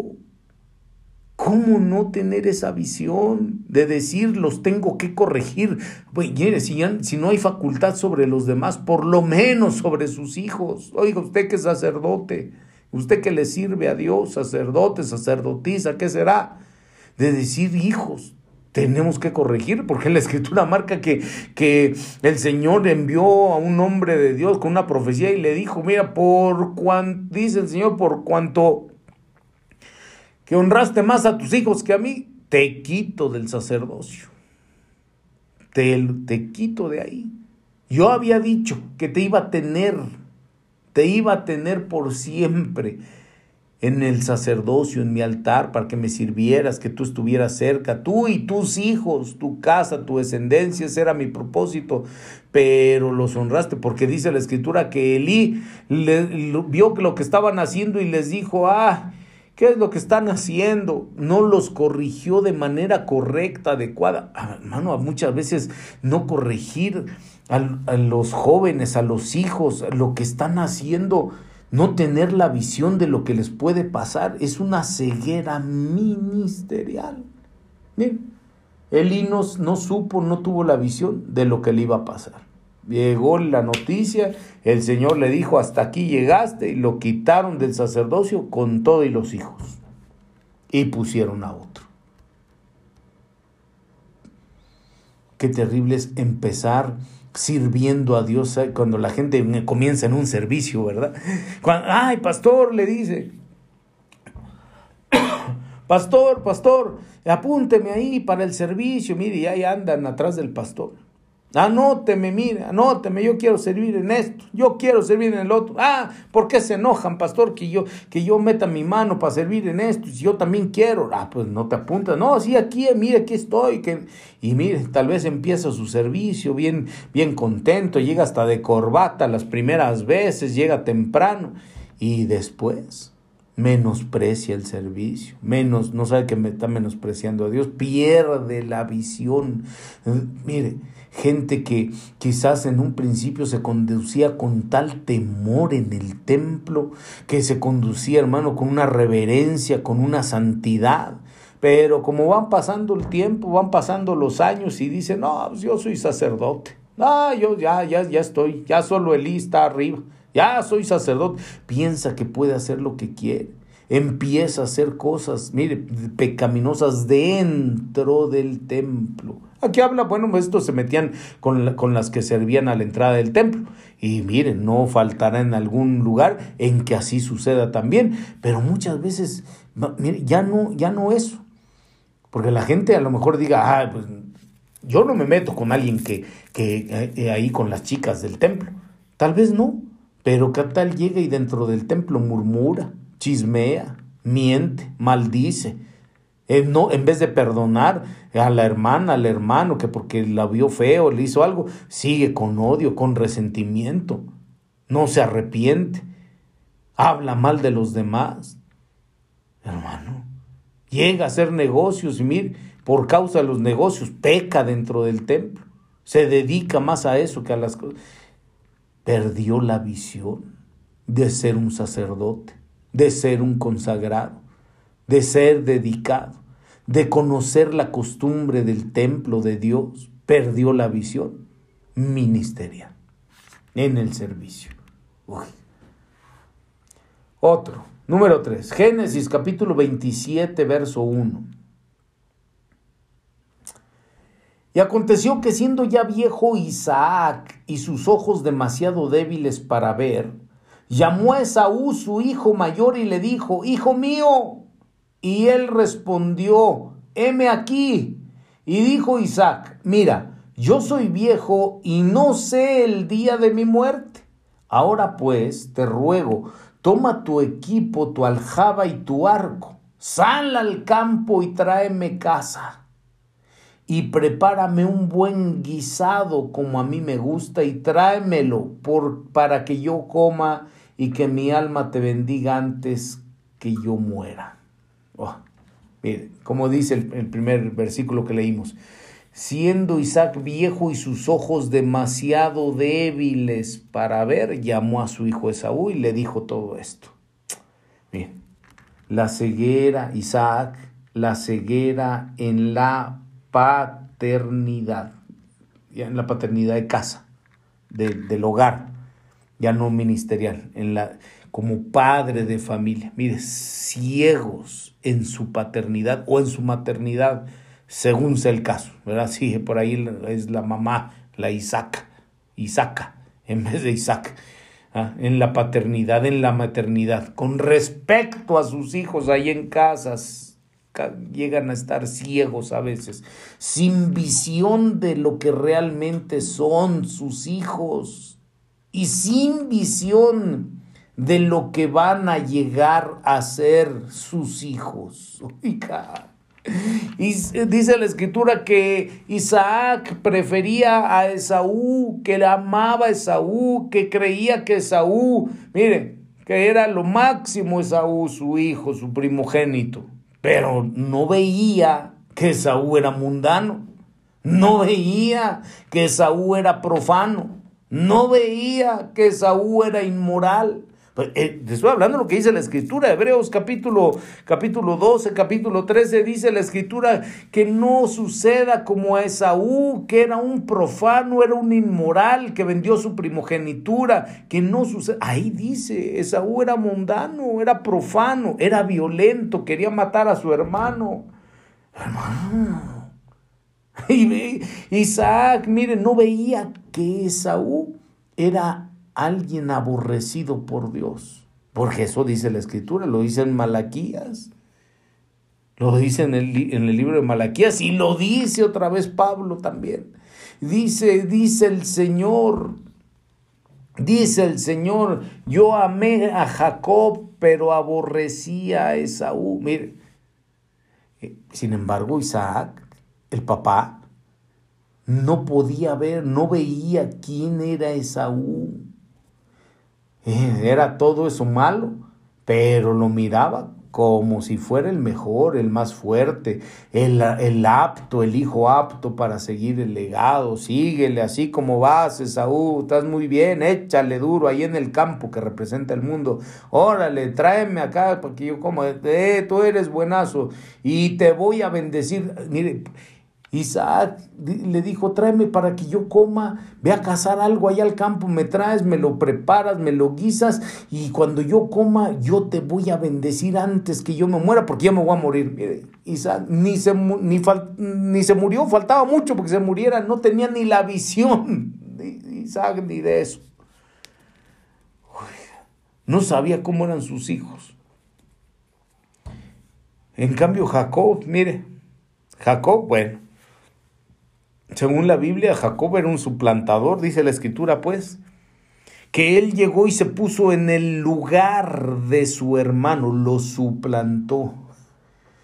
¿Cómo no tener esa visión de decir los tengo que corregir? Pues, si, si no hay facultad sobre los demás, por lo menos sobre sus hijos. Oiga, usted que es sacerdote, usted que le sirve a Dios, sacerdote, sacerdotisa, ¿qué será? De decir, hijos, tenemos que corregir, porque la escritura marca que, que el Señor envió a un hombre de Dios con una profecía y le dijo, mira, por cuanto, dice el Señor, por cuanto que honraste más a tus hijos que a mí, te quito del sacerdocio. Te, te quito de ahí. Yo había dicho que te iba a tener, te iba a tener por siempre en el sacerdocio, en mi altar, para que me sirvieras, que tú estuvieras cerca, tú y tus hijos, tu casa, tu descendencia, ese era mi propósito, pero los honraste, porque dice la escritura que Elí le, vio lo que estaban haciendo y les dijo, ah, ¿Qué es lo que están haciendo? No los corrigió de manera correcta, adecuada. Ah, hermano, muchas veces no corregir a, los jóvenes, a los hijos, lo que están haciendo, no tener la visión de lo que les puede pasar, es una ceguera ministerial. Miren, Elí no supo, no tuvo la visión de lo que le iba a pasar. Llegó la noticia, el Señor le dijo, hasta aquí llegaste, y lo quitaron del sacerdocio con todo y los hijos. Y pusieron a otro. Qué terrible es empezar sirviendo a Dios cuando la gente comienza en un servicio, ¿verdad? Cuando, ay, pastor, le dice, pastor, pastor, apúnteme ahí para el servicio, mire, y ahí andan atrás del pastor. Anóteme, mire, anóteme, yo quiero servir en esto, yo quiero servir en el otro. Ah, ¿por qué se enojan, pastor, que yo, que yo meta mi mano para servir en esto? Si yo también quiero. Ah, pues no te apuntas. No, sí, aquí, mire, aquí estoy. Que... Y mire, tal vez empieza su servicio bien, bien contento, llega hasta de corbata las primeras veces, llega temprano. Y después menosprecia el servicio, menos, no sabe que me está menospreciando a Dios, pierde la visión. Mire, gente que quizás en un principio se conducía con tal temor en el templo, que se conducía, hermano, con una reverencia, con una santidad. Pero como van pasando el tiempo, van pasando los años y dicen, no, pues yo soy sacerdote. Ah, yo ya, ya, ya estoy, ya solo Elí está arriba, ya soy sacerdote. Piensa que puede hacer lo que quiere empieza a hacer cosas, mire, pecaminosas dentro del templo. Aquí habla, bueno, estos se metían con, con, las que servían a la entrada del templo. Y miren, no faltará en algún lugar en que así suceda también. Pero muchas veces, ya no, ya no eso. Porque la gente a lo mejor diga, ah, pues yo no me meto con alguien que, que eh, ahí con las chicas del templo. Tal vez no, pero ¿qué tal llega y dentro del templo murmura? chismea, miente, maldice. No, en vez de perdonar a la hermana, al hermano, que porque la vio feo, le hizo algo, sigue con odio, con resentimiento. No se arrepiente. Habla mal de los demás. Hermano, llega a hacer negocios y mire, por causa de los negocios, peca dentro del templo. Se dedica más a eso que a las cosas. Perdió la visión de ser un sacerdote de ser un consagrado, de ser dedicado, de conocer la costumbre del templo de Dios, perdió la visión ministerial en el servicio. Otro, número 3, Génesis capítulo 27, verso 1. Y aconteció que siendo ya viejo Isaac y sus ojos demasiado débiles para ver, llamó a Esaú su hijo mayor y le dijo, Hijo mío. Y él respondió, heme aquí. Y dijo Isaac, mira, yo soy viejo y no sé el día de mi muerte. Ahora pues, te ruego, toma tu equipo, tu aljaba y tu arco, sal al campo y tráeme casa. Y prepárame un buen guisado como a mí me gusta y tráemelo para que yo coma y que mi alma te bendiga antes que yo muera. Oh, mire, como dice el, primer versículo que leímos, Siendo Isaac viejo y sus ojos demasiado débiles para ver, llamó a su hijo Esaú y le dijo todo esto. Bien, la ceguera, Isaac, la ceguera en la paternidad, ya en la paternidad de casa, del hogar, ya no ministerial, en la, como padre de familia. Mire, ciegos en su paternidad o en su maternidad, según sea el caso, ¿verdad? Sí, por ahí es la mamá, la Isaac, Isaaca, en vez de Isaac. ¿ah? en la paternidad, en la maternidad, con respecto a sus hijos ahí en casas, llegan a estar ciegos a veces, sin visión de lo que realmente son sus hijos y sin visión de lo que van a llegar a ser sus hijos. Y dice la escritura que Isaac prefería a Esaú, que le amaba a Esaú, que creía que Esaú, miren, que era lo máximo Esaú, su hijo, su primogénito pero no veía que Saúl era mundano, no veía que Saúl era profano, no veía que Saúl era inmoral. Pues, eh, estoy hablando de lo que dice la escritura, Hebreos capítulo, capítulo 12, capítulo 13, dice la escritura que no suceda como a Esaú, que era un profano, era un inmoral, que vendió su primogenitura, que no suceda. Ahí dice, Esaú era mundano, era profano, era violento, quería matar a su hermano. Hermano. Y Isaac, mire, no veía que Esaú era alguien aborrecido por Dios. Porque eso dice la escritura, lo dice en Malaquías. Lo dice en el, en el libro de Malaquías y lo dice otra vez Pablo también. Dice, dice el Señor, dice el Señor, yo amé a Jacob, pero aborrecí a Esaú. Mire, eh, sin embargo, Isaac, el papá, no podía ver, no veía quién era Esaú. Era todo eso malo, pero lo miraba como si fuera el mejor, el más fuerte, el, el, apto, el hijo apto para seguir el legado. Síguele así como vas, Esaú, estás muy bien, échale duro ahí en el campo que representa el mundo. Órale, tráeme acá porque yo como, eh, tú eres buenazo y te voy a bendecir. Mire, Isaac le dijo, tráeme para que yo coma, ve a cazar algo allá al campo, me traes, me lo preparas, me lo guisas y cuando yo coma yo te voy a bendecir antes que yo me muera porque ya me voy a morir. Mire, Isaac ni se, ni, ni se murió, faltaba mucho porque se muriera, no tenía ni la visión de Isaac ni de eso. No sabía cómo eran sus hijos. En cambio Jacob, mire, Jacob, bueno según la Biblia, Jacob era un suplantador, dice la escritura, pues, que él llegó y se puso en el lugar de su hermano, lo suplantó.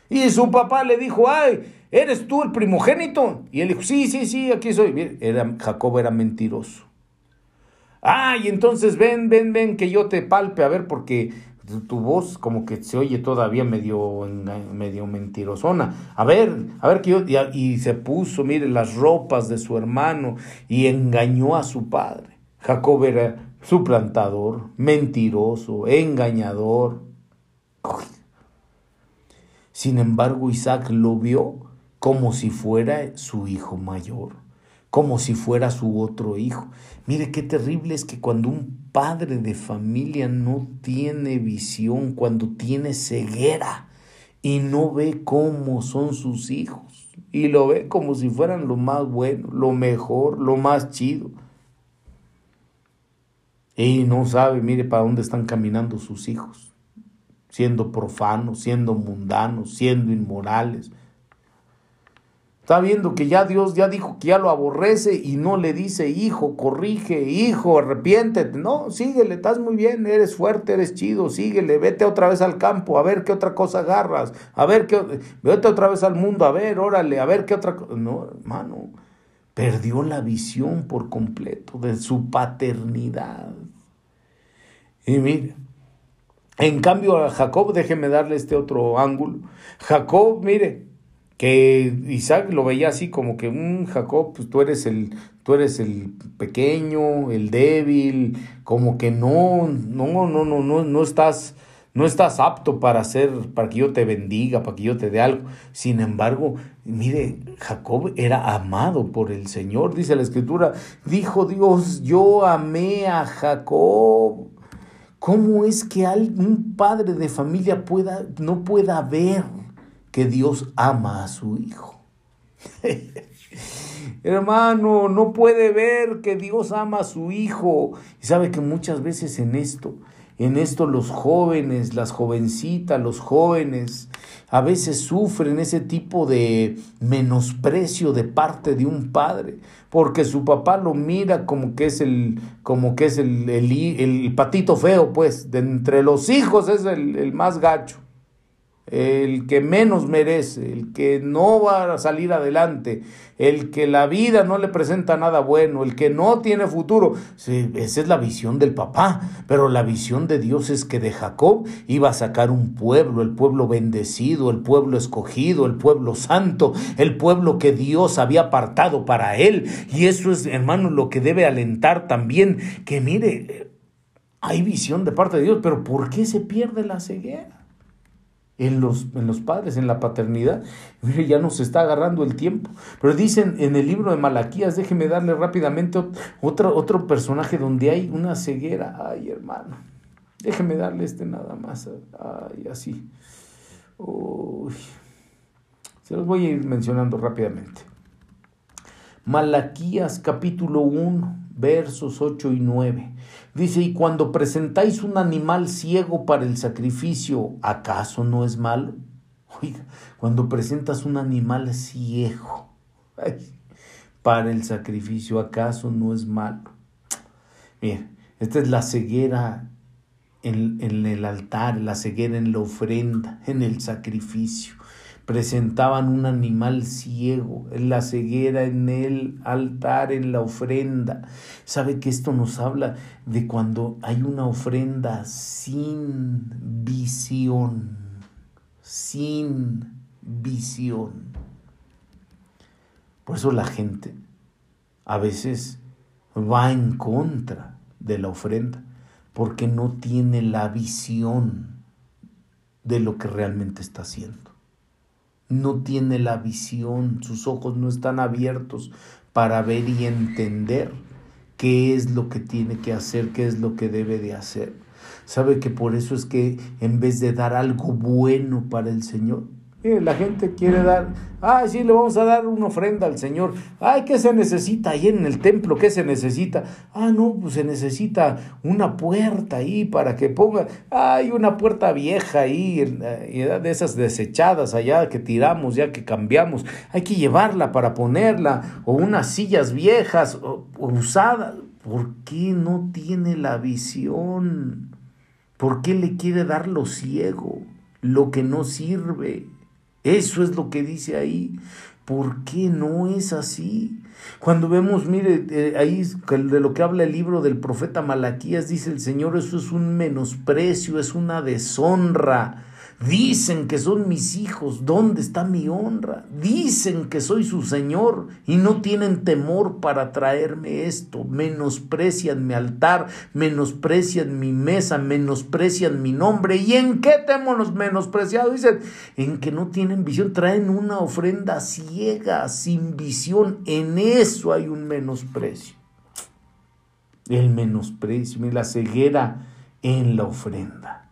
Y su papá le dijo, ay, ¿eres tú el primogénito? Y él dijo, sí, sí, sí, aquí soy. Era, Jacob era mentiroso. Ay, entonces ven, ven, ven, que yo te palpe, a ver, porque tu voz como que se oye todavía medio, medio mentirosona. A ver, a ver que yo, y, se puso, mire, las ropas de su hermano y engañó a su padre. Jacob era suplantador, mentiroso, engañador. Sin embargo, Isaac lo vio como si fuera su hijo mayor como si fuera su otro hijo. Mire qué terrible es que cuando un padre de familia no tiene visión, cuando tiene ceguera y no ve cómo son sus hijos y lo ve como si fueran lo más bueno, lo mejor, lo más chido. Y no sabe, mire, para dónde están caminando sus hijos, siendo profanos, siendo mundanos, siendo inmorales, Está viendo que ya Dios ya dijo que ya lo aborrece y no le dice, hijo, corrige, hijo, arrepiéntete. No, síguele, estás muy bien, eres fuerte, eres chido, síguele, vete otra vez al campo, a ver qué otra cosa agarras, a ver qué, vete otra vez al mundo, a ver, órale, a ver qué otra cosa. No, hermano, perdió la visión por completo de su paternidad. Y mire, en cambio a Jacob, déjeme darle este otro ángulo. Jacob, mire, que Isaac lo veía así como que, un mm, Jacob, pues tú eres el, tú eres el pequeño, el débil, como que no, no, no, no, no, no estás, no estás apto para hacer, para que yo te bendiga, para que yo te dé algo. Sin embargo, mire, Jacob era amado por el Señor, dice la escritura, dijo Dios, yo amé a Jacob. ¿Cómo es que un padre de familia pueda, no pueda ver que Dios ama a su hijo. Hermano, no puede ver que Dios ama a su hijo. Y sabe que muchas veces en esto, en esto los jóvenes, las jovencitas, los jóvenes, a veces sufren ese tipo de menosprecio de parte de un padre, porque su papá lo mira como que es el, como que es el, el, patito feo, pues, de entre los hijos es el, el más gacho el que menos merece, el que no va a salir adelante, el que la vida no le presenta nada bueno, el que no tiene futuro. esa es la visión del papá, pero la visión de Dios es que de Jacob iba a sacar un pueblo, el pueblo bendecido, el pueblo escogido, el pueblo santo, el pueblo que Dios había apartado para él. Y eso es, hermano, lo que debe alentar también, que mire, hay visión de parte de Dios, pero ¿por qué se pierde la ceguera? En los, en los padres, en la paternidad. Mire, ya nos está agarrando el tiempo. Pero dicen en el libro de Malaquías, déjeme darle rápidamente otro, otro personaje donde hay una ceguera. Ay, hermano, déjeme darle este nada más. Ay, así. Se los voy a ir mencionando rápidamente. Malaquías capítulo 1, versos 8 y 9. Dice, y cuando presentáis un animal ciego para el sacrificio, ¿acaso no es malo? Oiga, cuando presentas un animal ciego para el sacrificio, ¿acaso no es malo? Bien, esta es la ceguera en, en el altar, la ceguera en la ofrenda, en el sacrificio presentaban un animal ciego, en la ceguera, en el altar, en la ofrenda. ¿Sabe que esto nos habla de cuando hay una ofrenda sin visión? Sin visión. Por eso la gente a veces va en contra de la ofrenda, porque no tiene la visión de lo que realmente está haciendo no tiene la visión, sus ojos no están abiertos para ver y entender qué es lo que tiene que hacer, qué es lo que debe de hacer. Sabe que por eso es que en vez de dar algo bueno para el Señor, la gente quiere dar, ay, sí, le vamos a dar una ofrenda al Señor. Ay, ¿qué se necesita ahí en el templo? ¿Qué se necesita? Ah, no, pues se necesita una puerta ahí para que ponga, hay una puerta vieja ahí, de esas desechadas allá que tiramos, ya que cambiamos. Hay que llevarla para ponerla, o unas sillas viejas, o, usadas. ¿Por qué no tiene la visión? ¿Por qué le quiere dar lo ciego, lo que no sirve? Eso es lo que dice ahí. ¿Por qué no es así? Cuando vemos, mire, eh, ahí de lo que habla el libro del profeta Malaquías, dice el Señor, eso es un menosprecio, es una deshonra. Dicen que son mis hijos, ¿dónde está mi honra? Dicen que soy su Señor y no tienen temor para traerme esto. Menosprecian mi altar, menosprecian mi mesa, menosprecian mi nombre. ¿Y en qué hemos menospreciado? Dicen, en que no tienen visión, traen una ofrenda ciega, sin visión. En eso hay un menosprecio. El menosprecio y la ceguera en la ofrenda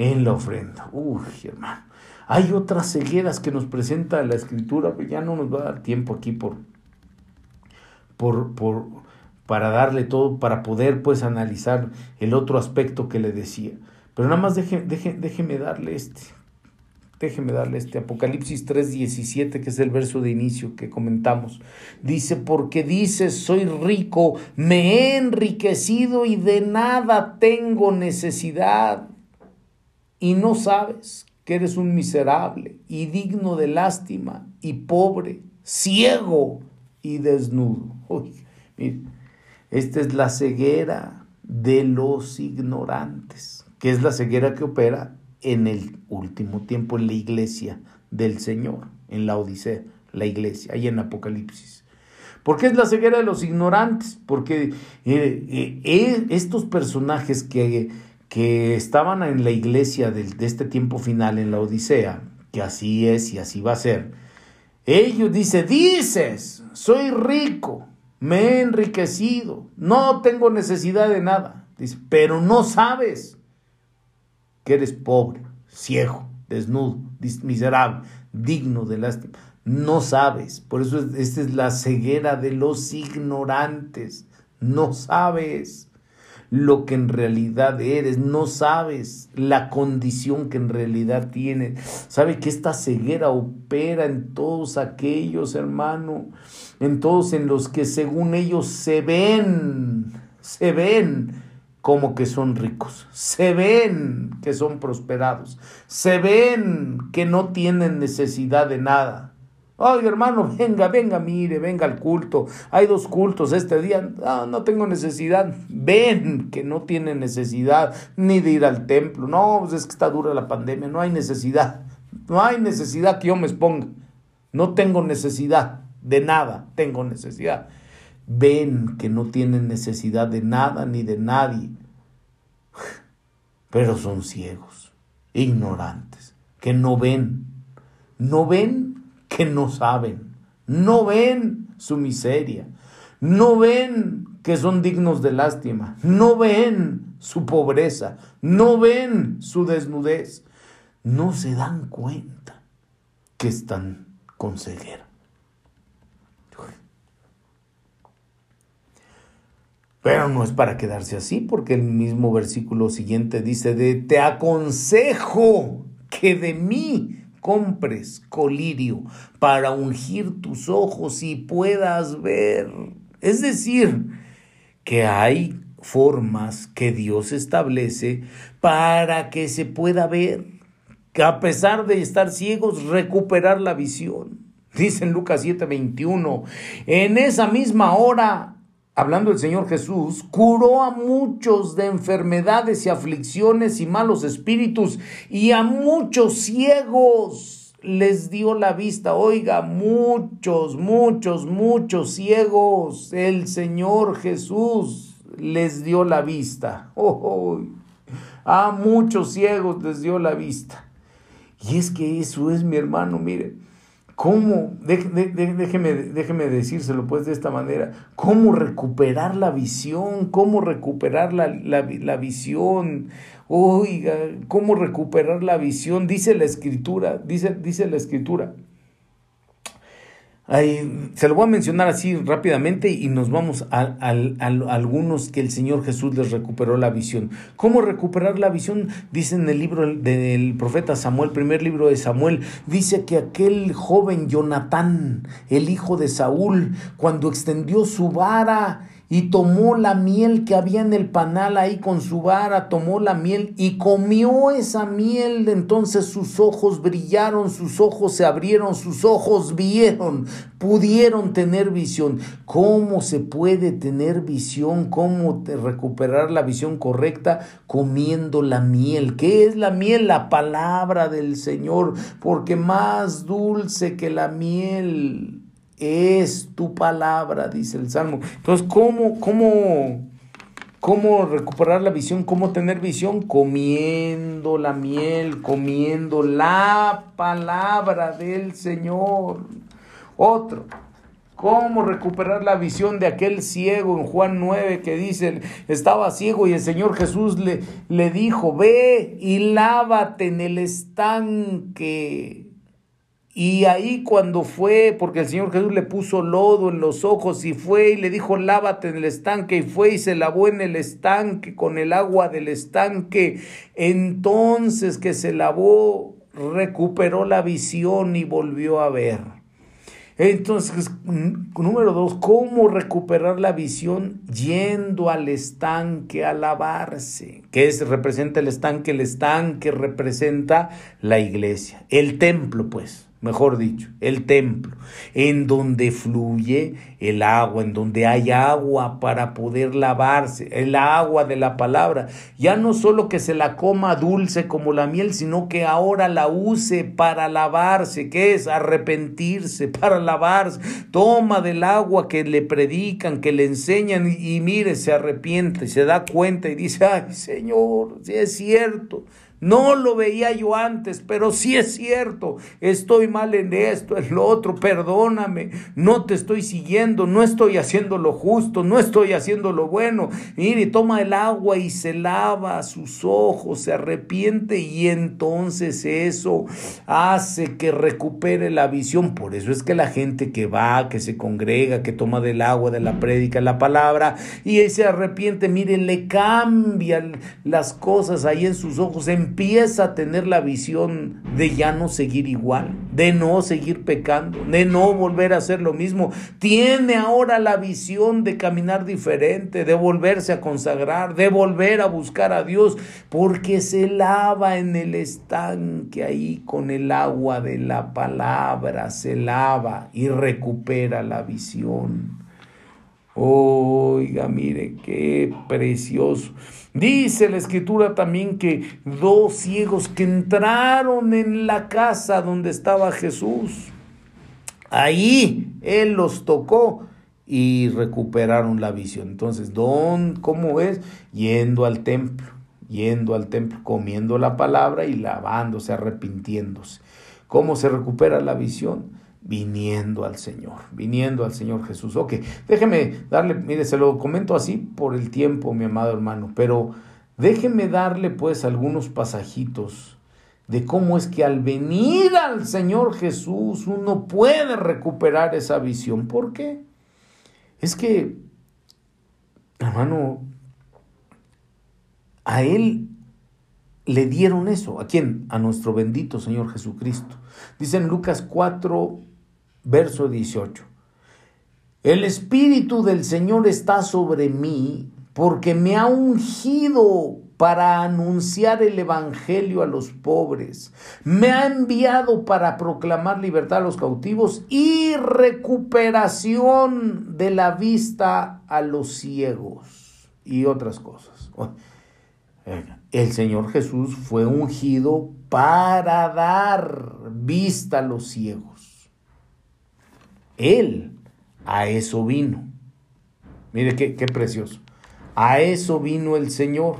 en la ofrenda. Uy, hermano. Hay otras cegueras que nos presenta la escritura, pero ya no nos va a dar tiempo aquí por, por, por, para darle todo, para poder pues analizar el otro aspecto que le decía. Pero nada más deje, déjeme darle este. Déjeme darle este Apocalipsis 3:17, que es el verso de inicio que comentamos. Dice, porque dice, soy rico, me he enriquecido y de nada tengo necesidad y no sabes que eres un miserable y digno de lástima y pobre, ciego y desnudo. Uy, esta es la ceguera de los ignorantes, que es la ceguera que opera en el último tiempo en la iglesia del Señor en la Odisea, la iglesia, ahí en Apocalipsis. ¿Por qué es la ceguera de los ignorantes? Porque eh, eh, eh, estos personajes que, que, estaban en la iglesia de, este tiempo final en la Odisea, que así es y así va a ser, ellos dicen, dices, soy rico, me he enriquecido, no tengo necesidad de nada. Dice, pero no sabes que eres pobre, ciego, desnudo, miserable, digno de lástima. No sabes. Por eso esta es la ceguera de los ignorantes. No sabes lo que en realidad eres, no sabes la condición que en realidad tienes. Sabe que esta ceguera opera en todos aquellos, hermano, en todos en los que según ellos se ven, se ven como que son ricos, se ven que son prosperados, se ven que no tienen necesidad de nada. Ay, hermano, venga, venga, mire, venga al culto. Hay dos cultos este día. No, tengo necesidad. Ven que no tiene necesidad ni de ir al templo. No, pues es que está dura la pandemia. No hay necesidad. No hay necesidad que yo me exponga. No tengo necesidad de nada. Tengo necesidad. Ven que no tienen necesidad de nada ni de nadie. Pero son ciegos, ignorantes, que no ven. No ven que no saben, no ven su miseria, no ven que son dignos de lástima, no ven su pobreza, no ven su desnudez, no se dan cuenta que están con ceguera. Pero no es para quedarse así, porque el mismo versículo siguiente dice de te aconsejo que de mí compres colirio para ungir tus ojos y puedas ver. Es decir, que hay formas que Dios establece para que se pueda ver, que a pesar de estar ciegos, recuperar la visión. Dice en Lucas 7:21, en esa misma hora hablando el Señor Jesús, curó a muchos de enfermedades y aflicciones y malos espíritus y a muchos ciegos les dio la vista. Oiga, muchos, muchos, muchos ciegos, el Señor Jesús les dio la vista. a muchos ciegos les dio la vista. Y es que eso es mi hermano, mire. ¿Cómo? déjeme, decírselo pues de esta manera. ¿Cómo recuperar la visión? ¿Cómo recuperar la, la visión? Oiga, ¿cómo recuperar la visión? Dice la escritura, dice, dice la escritura se lo voy a mencionar así rápidamente y nos vamos a, algunos que el Señor Jesús les recuperó la visión. ¿Cómo recuperar la visión? Dice en el libro del profeta Samuel, primer libro de Samuel, dice que aquel joven Jonatán, el hijo de Saúl, cuando extendió su vara y tomó la miel que había en el panal ahí con su vara, tomó la miel y comió esa miel, entonces sus ojos brillaron, sus ojos se abrieron, sus ojos vieron, pudieron tener visión. ¿Cómo se puede tener visión? ¿Cómo recuperar la visión correcta? Comiendo la miel. ¿Qué es la miel? La palabra del Señor, porque más dulce que la miel es tu palabra, dice el Salmo. Entonces, ¿cómo, cómo, cómo recuperar la visión? ¿Cómo tener visión? Comiendo la miel, comiendo la palabra del Señor. Otro. ¿Cómo recuperar la visión de aquel ciego en Juan 9 que dice, estaba ciego y el Señor Jesús le, le dijo, ve y lávate en el estanque y ahí cuando fue, porque el Señor Jesús le puso lodo en los ojos y fue y le dijo, lávate en el estanque y fue y se lavó en el estanque con el agua del estanque. Entonces que se lavó, recuperó la visión y volvió a ver. Entonces, número dos, ¿cómo recuperar la visión? Yendo al estanque a lavarse. ¿Qué es, representa el estanque? El estanque representa la iglesia, el templo, pues mejor dicho, el templo, en donde fluye el agua, en donde hay agua para poder lavarse, el agua de la palabra. Ya no solo que se la coma dulce como la miel, sino que ahora la use para lavarse, que es arrepentirse, para lavarse. Toma del agua que le predican, que le enseñan y, y mire, se arrepiente, se da cuenta y dice, ay Señor, si es cierto, no lo veía yo antes, pero sí es cierto, estoy mal en esto, en lo otro, perdóname, no te estoy siguiendo, no estoy haciendo lo justo, no estoy haciendo lo bueno. Mire, toma el agua y se lava sus ojos, se arrepiente y entonces eso hace que recupere la visión. Por eso es que la gente que va, que se congrega, que toma del agua, de la prédica, la palabra, y se arrepiente, mire, le cambian las cosas ahí en sus ojos, empieza a tener la visión de ya no seguir igual, de no seguir pecando, de no volver a hacer lo mismo. Tiene ahora la visión de caminar diferente, de volverse a consagrar, de volver a buscar a Dios, porque se lava en el estanque ahí con el agua de la palabra, se lava y recupera la visión. Oiga, mire, qué precioso. Dice la escritura también que dos ciegos que entraron en la casa donde estaba Jesús, ahí Él los tocó y recuperaron la visión. Entonces, don, ¿cómo es? Yendo al templo, yendo al templo, comiendo la palabra y lavándose, arrepintiéndose. ¿Cómo se recupera la visión? Viniendo al Señor, viniendo al Señor Jesús. Ok, déjeme darle, mire, se lo comento así por el tiempo, mi amado hermano, pero déjeme darle pues algunos pasajitos de cómo es que al venir al Señor Jesús uno puede recuperar esa visión. ¿Por qué? Es que, hermano, a Él le dieron eso. ¿A quién? A nuestro bendito Señor Jesucristo. Dice en Lucas 4, verso 18. El Espíritu del Señor está sobre mí porque me ha ungido para anunciar el Evangelio a los pobres. Me ha enviado para proclamar libertad a los cautivos y recuperación de la vista a los ciegos y otras cosas. El Señor Jesús fue ungido para dar vista a los ciegos. Él a eso vino. Mire qué, qué precioso. A eso vino el Señor.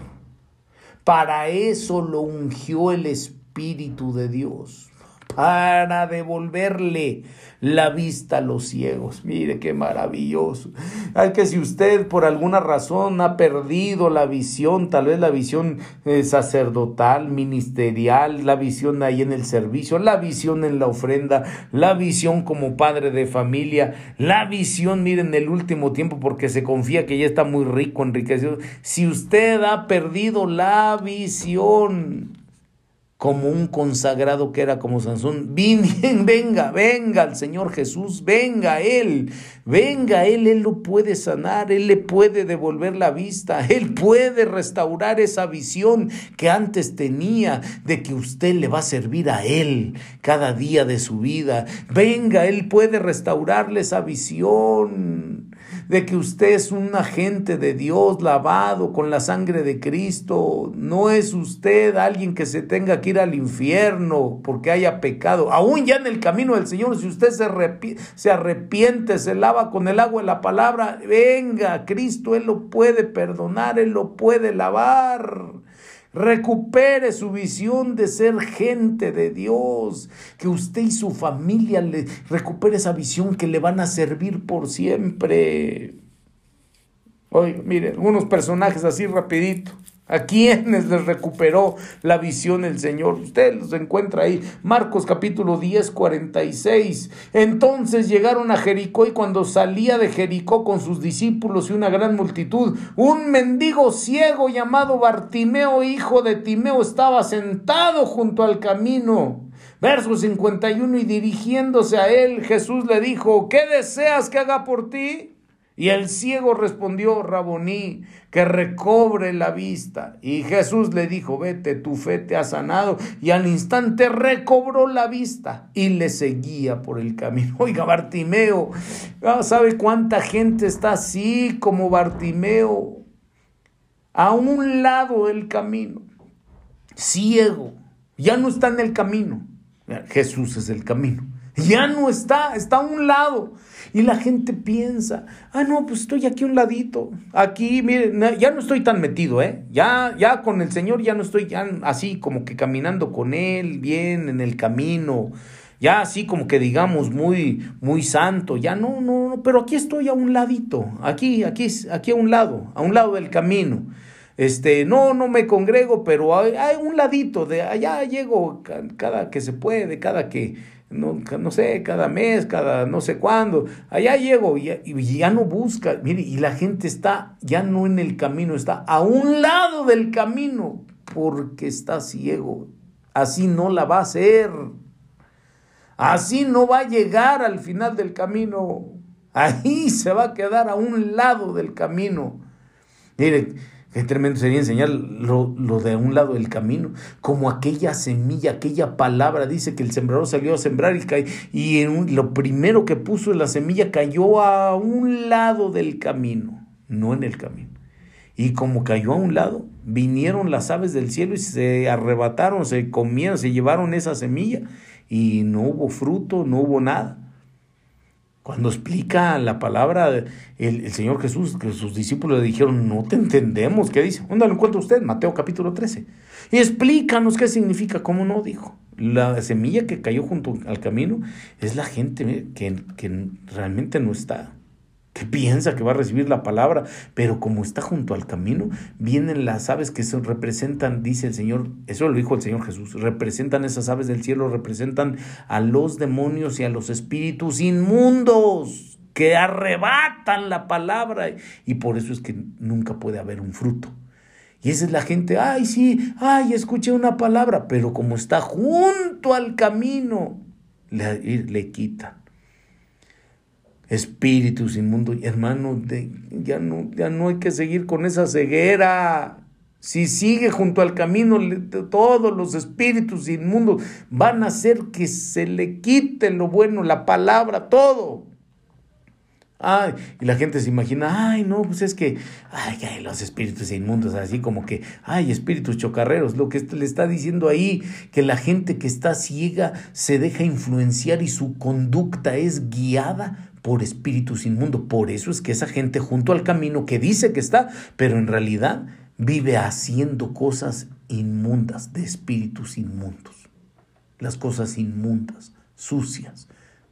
Para eso lo ungió el Espíritu de Dios. Para devolverle la vista a los ciegos. Mire qué maravilloso. Hay que si usted por alguna razón ha perdido la visión, tal vez la visión eh, sacerdotal, ministerial, la visión ahí en el servicio, la visión en la ofrenda, la visión como padre de familia, la visión, miren, en el último tiempo porque se confía que ya está muy rico, enriquecido. Si usted ha perdido la visión, como un consagrado que era como Sansón. Venga, venga el Señor Jesús, venga Él, venga Él, Él lo puede sanar, Él le puede devolver la vista, Él puede restaurar esa visión que antes tenía de que usted le va a servir a Él cada día de su vida. Venga, Él puede restaurarle esa visión de que usted es un agente de Dios lavado con la sangre de Cristo. No es usted alguien que se tenga que ir al infierno porque haya pecado. Aún ya en el camino del Señor, si usted se, arrepiente, se, lava con el agua de la palabra, venga, Cristo, Él lo puede perdonar, Él lo puede lavar. Recupere su visión de ser gente de Dios. Que usted y su familia le recupere esa visión que le van a servir por siempre. Oye, mire, algunos personajes así rapidito. ¿A quienes les recuperó la visión el Señor? Usted los encuentra ahí. Marcos capítulo 10, 46. Entonces llegaron a Jericó y cuando salía de Jericó con sus discípulos y una gran multitud, un mendigo ciego llamado Bartimeo, hijo de Timeo, estaba sentado junto al camino. Verso 51 y dirigiéndose a él, Jesús le dijo, ¿qué deseas que haga por ti? Y el ciego respondió, Raboní, que recobre la vista. Y Jesús le dijo, vete, tu fe te ha sanado. Y al instante recobró la vista y le seguía por el camino. Oiga, Bartimeo, ah, ¿sabe cuánta gente está así como Bartimeo? A un lado del camino, ciego, ya no está en el camino. Jesús es el camino. Ya no está, está a un lado. Y la gente piensa, ah, no, pues estoy aquí a un ladito. Aquí, miren, ya no estoy tan metido, ¿eh? Ya, ya con el Señor ya no estoy ya así como que caminando con Él, bien en el camino. Ya así como que digamos muy, muy santo. Ya no, no, no, pero aquí estoy a un ladito. Aquí, aquí, aquí a un lado, a un lado del camino. Este, no, no me congrego, pero hay, un ladito de allá llego cada que se puede, cada que no, no sé, cada mes, cada no sé cuándo, allá llego y ya, no busca, mire, y la gente está ya no en el camino, está a un lado del camino porque está ciego. Así no la va a hacer. Así no va a llegar al final del camino. Ahí se va a quedar a un lado del camino. Mire, Qué tremendo sería enseñar lo, de un lado del camino, como aquella semilla, aquella palabra. Dice que el sembrador salió a sembrar y, y lo primero que puso en la semilla cayó a un lado del camino, no en el camino. Y como cayó a un lado, vinieron las aves del cielo y se arrebataron, se comieron, se llevaron esa semilla y no hubo fruto, no hubo nada. Cuando explica la palabra el, Señor Jesús, que sus discípulos le dijeron, no te entendemos, ¿qué dice? ¿Dónde lo encuentra usted? Mateo capítulo 13. Y explícanos qué significa, ¿cómo no? Dijo. La semilla que cayó junto al camino es la gente que, que realmente no está que piensa que va a recibir la palabra, pero como está junto al camino, vienen las aves que se representan, dice el Señor, eso lo dijo el Señor Jesús, representan esas aves del cielo, representan a los demonios y a los espíritus inmundos que arrebatan la palabra y por eso es que nunca puede haber un fruto. Y esa es la gente, ay, sí, ay, escuché una palabra, pero como está junto al camino, le, le quitan espíritus inmundos. Hermano, ya, no, ya no hay que seguir con esa ceguera. Si sigue junto al camino, todos los espíritus inmundos van a hacer que se le quite lo bueno, la palabra, todo. Ay, y la gente se imagina, ay, no, pues es que, ay, ay, los espíritus inmundos, así como que, ay, espíritus chocarreros, lo que le está diciendo ahí, que la gente que está ciega se deja influenciar y su conducta es guiada por espíritus inmundos. Por eso es que esa gente junto al camino que dice que está, pero en realidad vive haciendo cosas inmundas, de espíritus inmundos. Las cosas inmundas, sucias.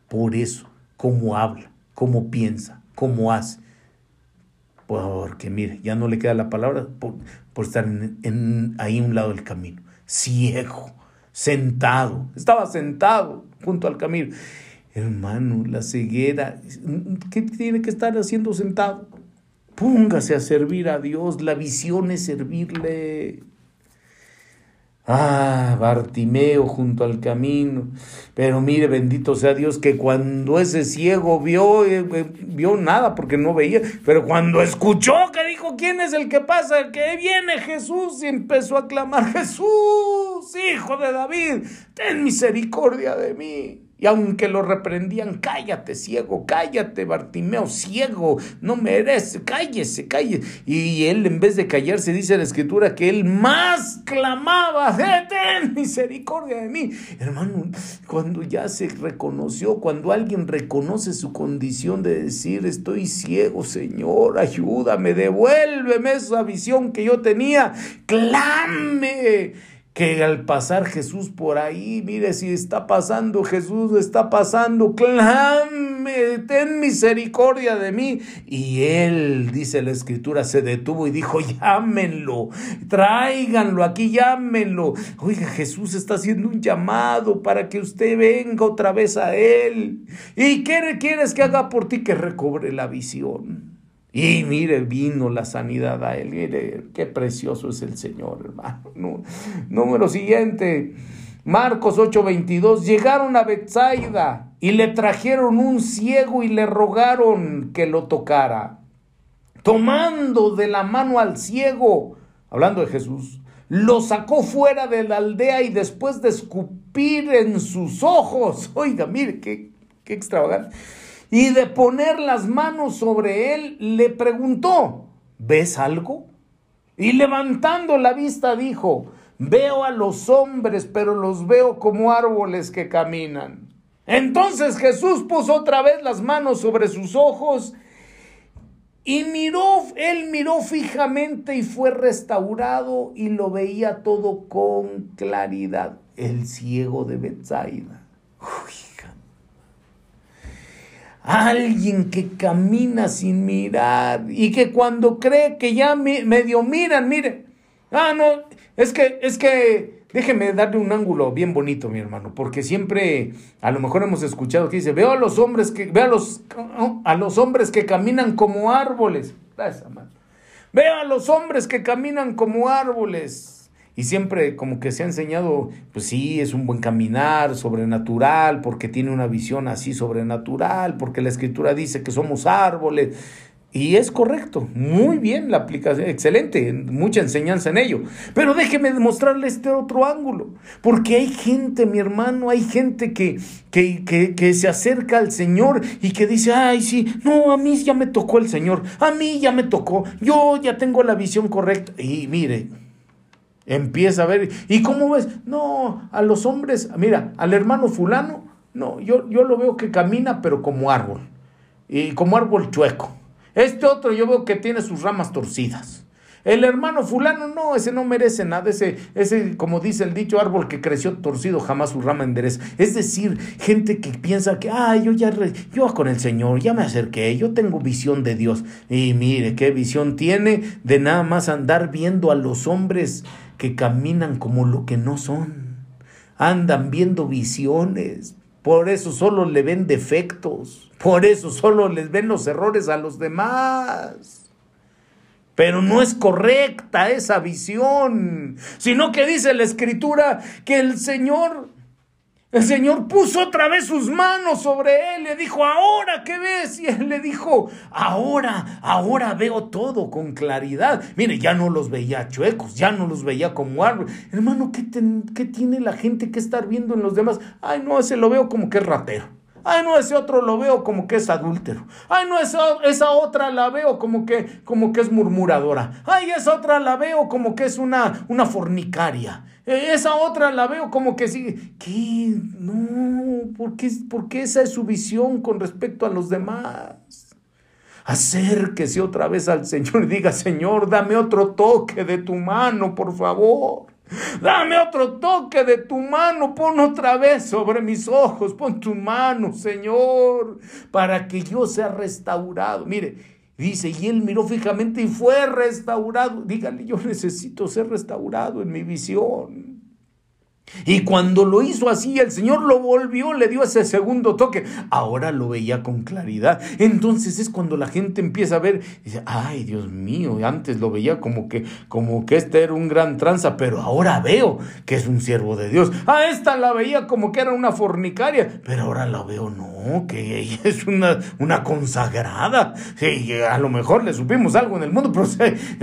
Por eso, cómo habla, cómo piensa, cómo hace. Porque mire, ya no le queda la palabra por, estar en, en, ahí un lado del camino. Ciego, sentado. Estaba sentado junto al camino. Hermano, la ceguera, ¿qué tiene que estar haciendo sentado? Póngase a servir a Dios, la visión es servirle. Ah, Bartimeo junto al camino. Pero mire, bendito sea Dios, que cuando ese ciego vio, eh, eh, vio nada porque no veía, pero cuando escuchó que dijo, ¿quién es el que pasa? que viene Jesús y empezó a clamar, Jesús, hijo de David, ten misericordia de mí. Y aunque lo reprendían, cállate, ciego, cállate, Bartimeo, ciego, no merece, cállese, cállese. Y él, en vez de callarse, dice la escritura que él más clamaba, ten misericordia de mí. Hermano, cuando ya se reconoció, cuando alguien reconoce su condición de decir, estoy ciego, Señor, ayúdame, devuélveme esa visión que yo tenía, clame que al pasar Jesús por ahí, mire si está pasando Jesús, está pasando, clame, ten misericordia de mí. Y él, dice la escritura, se detuvo y dijo, llámenlo, tráiganlo aquí, llámenlo. Oiga, Jesús está haciendo un llamado para que usted venga otra vez a él. ¿Y qué quieres que haga por ti? Que recobre la visión. Y mire, vino la sanidad a él. Mire, qué precioso es el Señor, hermano. Número siguiente, Marcos 8:22. Llegaron a Bethsaida y le trajeron un ciego y le rogaron que lo tocara. Tomando de la mano al ciego, hablando de Jesús, lo sacó fuera de la aldea y después de escupir en sus ojos, oiga, mire, qué, qué extravagante, y de poner las manos sobre él, le preguntó, ¿ves algo? Y levantando la vista dijo, veo a los hombres, pero los veo como árboles que caminan. Entonces Jesús puso otra vez las manos sobre sus ojos y miró, él miró fijamente y fue restaurado y lo veía todo con claridad. El ciego de Bethsaida. Alguien que camina sin mirar y que cuando cree que ya medio miran, mire, ah, no, es que, es que Déjeme darle un ángulo bien bonito, mi hermano, porque siempre a lo mejor hemos escuchado que dice, veo a los hombres que, veo a los, a los hombres que caminan como árboles. Veo a los hombres que caminan como árboles. Y siempre como que se ha enseñado, pues sí, es un buen caminar sobrenatural, porque tiene una visión así sobrenatural, porque la escritura dice que somos árboles. Y es correcto, muy bien la aplicación, excelente, mucha enseñanza en ello. Pero déjeme demostrarle este otro ángulo, porque hay gente, mi hermano, hay gente que, que, que, que, se acerca al Señor y que dice, ay, sí, no, a mí ya me tocó el Señor, a mí ya me tocó, yo ya tengo la visión correcta. Y mire, empieza a ver, ¿y cómo ves? No, a los hombres, mira, al hermano fulano, no, yo, yo lo veo que camina, pero como árbol, y como árbol chueco. Este otro yo veo que tiene sus ramas torcidas. El hermano fulano, no, ese no merece nada, ese, ese, como dice el dicho, árbol que creció torcido, jamás su rama endereza. Es decir, gente que piensa que, ah, yo ya, yo con el Señor, ya me acerqué, yo tengo visión de Dios. Y mire, qué visión tiene de nada más andar viendo a los hombres que caminan como lo que no son. Andan viendo visiones, por eso solo le ven defectos. Por eso solo les ven los errores a los demás. Pero no es correcta esa visión, sino que dice la escritura que el Señor el Señor puso otra vez sus manos sobre él, le dijo, ahora qué ves, y él le dijo, ahora, ahora veo todo con claridad. Mire, ya no los veía chuecos, ya no los veía como árbol. Hermano, ¿qué, ¿qué tiene la gente que estar viendo en los demás? Ay, no, ese lo veo como que es ratero. Ay, no, ese otro lo veo como que es adúltero. Ay, no, esa, esa otra la veo como que, como que es murmuradora. Ay, esa otra la veo como que es una, una fornicaria. Esa otra la veo como que sí. ¿Qué? No, ¿por qué, porque esa es su visión con respecto a los demás. Acérquese otra vez al Señor y diga, Señor, dame otro toque de tu mano, por favor. Dame otro toque de tu mano, pon otra vez sobre mis ojos, pon tu mano, Señor, para que yo sea restaurado. Mire, dice, y él miró fijamente y fue restaurado. Dígale, yo necesito ser restaurado en mi visión. Y cuando lo hizo así, el Señor lo volvió, le dio ese segundo toque. Ahora lo veía con claridad. Entonces es cuando la gente empieza a ver, dice, ay Dios mío, antes lo veía como que, como que este era un gran tranza, pero ahora veo que es un siervo de Dios. A esta la veía como que era una fornicaria, pero ahora la veo, no, que ella es una, una consagrada. Sí, a lo mejor le supimos algo en el mundo, pero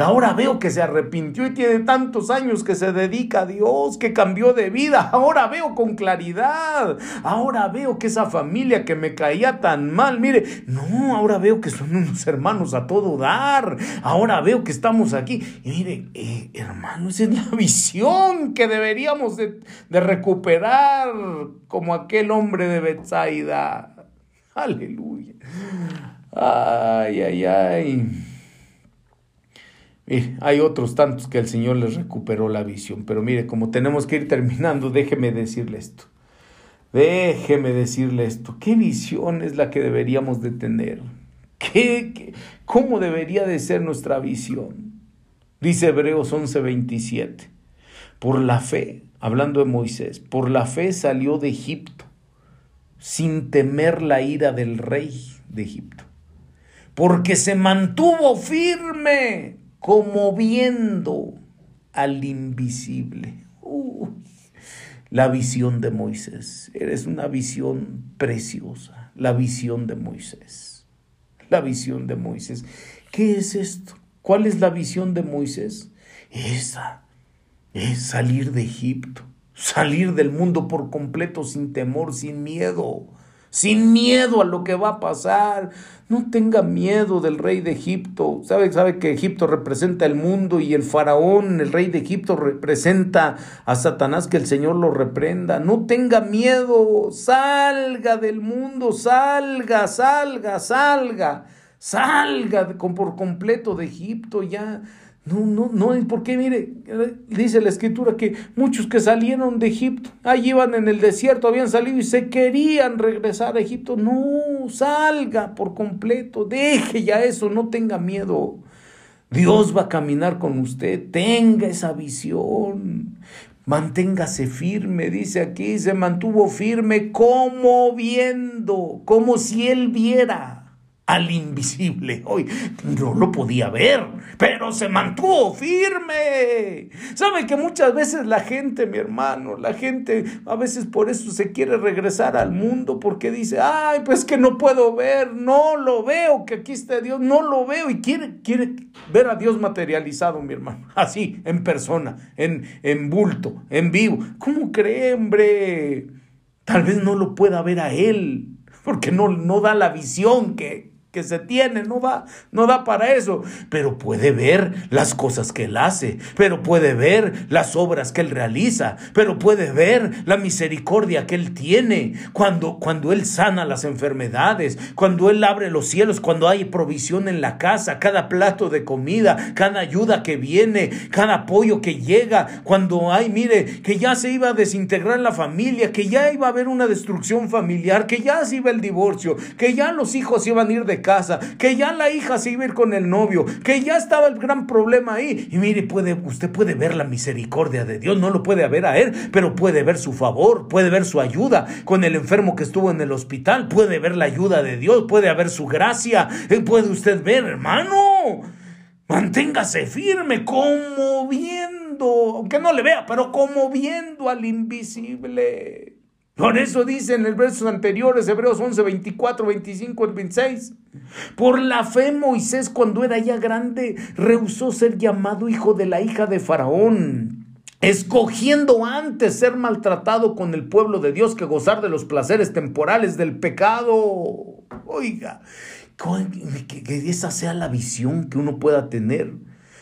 ahora veo que se arrepintió y tiene tantos años que se dedica a Dios, que cambió de vida. Ahora veo con claridad. Ahora veo que esa familia que me caía tan mal, mire, no, ahora veo que son unos hermanos a todo dar. Ahora veo que estamos aquí. Y mire, eh, hermano, esa es la visión que deberíamos de, de recuperar como aquel hombre de Bethsaida. Aleluya. Ay, ay, ay hay otros tantos que el Señor les recuperó la visión, pero mire, como tenemos que ir terminando, déjeme decirle esto. Déjeme decirle esto. ¿Qué visión es la que deberíamos de tener? ¿Qué, cómo debería de ser nuestra visión? Dice Hebreos 11:27. Por la fe, hablando de Moisés, por la fe salió de Egipto sin temer la ira del rey de Egipto, porque se mantuvo firme como viendo al invisible. la visión de Moisés. Eres una visión preciosa, la visión de Moisés. La visión de Moisés. ¿Qué es esto? ¿Cuál es la visión de Moisés? Esa es salir de Egipto, salir del mundo por completo sin temor, sin miedo sin miedo a lo que va a pasar. No tenga miedo del rey de Egipto. ¿Sabe, sabe que Egipto representa el mundo y el faraón, el rey de Egipto, representa a Satanás, que el Señor lo reprenda. No tenga miedo. Salga del mundo, salga, salga, salga. Salga por completo de Egipto ya. No, no, no, porque mire, dice la escritura que muchos que salieron de Egipto, ahí iban en el desierto, habían salido y se querían regresar a Egipto. No, salga por completo, deje ya eso, no tenga miedo. Dios va a caminar con usted, tenga esa visión. Manténgase firme, dice aquí, se mantuvo firme como viendo, como si él viera al invisible. Hoy no lo podía ver, pero se mantuvo firme. Sabe que muchas veces la gente, mi hermano, la gente a veces por eso se quiere regresar al mundo porque dice, ay, pues que no puedo ver, no lo veo, que aquí está Dios, no lo veo y quiere, quiere ver a Dios materializado, mi hermano, así, en persona, en, en bulto, en vivo. ¿Cómo cree, hombre? Tal vez no lo pueda ver a Él porque no, no da la visión que, que se tiene, no da, no da para eso, pero puede ver las cosas que él hace, pero puede ver las obras que él realiza, pero puede ver la misericordia que él tiene. Cuando cuando él sana las enfermedades, cuando él abre los cielos, cuando hay provisión en la casa, cada plato de comida, cada ayuda que viene, cada apoyo que llega, cuando hay, mire, que ya se iba a desintegrar la familia, que ya iba a haber una destrucción familiar, que ya se iba el divorcio, que ya los hijos iban a ir de casa, que ya la hija se iba a ir con el novio, que ya estaba el gran problema ahí. Y mire, puede, usted puede ver la misericordia de Dios, no lo puede ver a él, pero puede ver su favor, puede ver su ayuda con el enfermo que estuvo en el hospital, puede ver la ayuda de Dios, puede haber su gracia, eh, puede usted ver, hermano. Manténgase firme, como viendo, aunque no le vea, pero como viendo al invisible. Por eso dice en el versos anteriores, Hebreos 11, 24, 25 y 26. Por la fe Moisés cuando era ya grande rehusó ser llamado hijo de la hija de Faraón, escogiendo antes ser maltratado con el pueblo de Dios que gozar de los placeres temporales del pecado. Oiga, que esa sea la visión que uno pueda tener.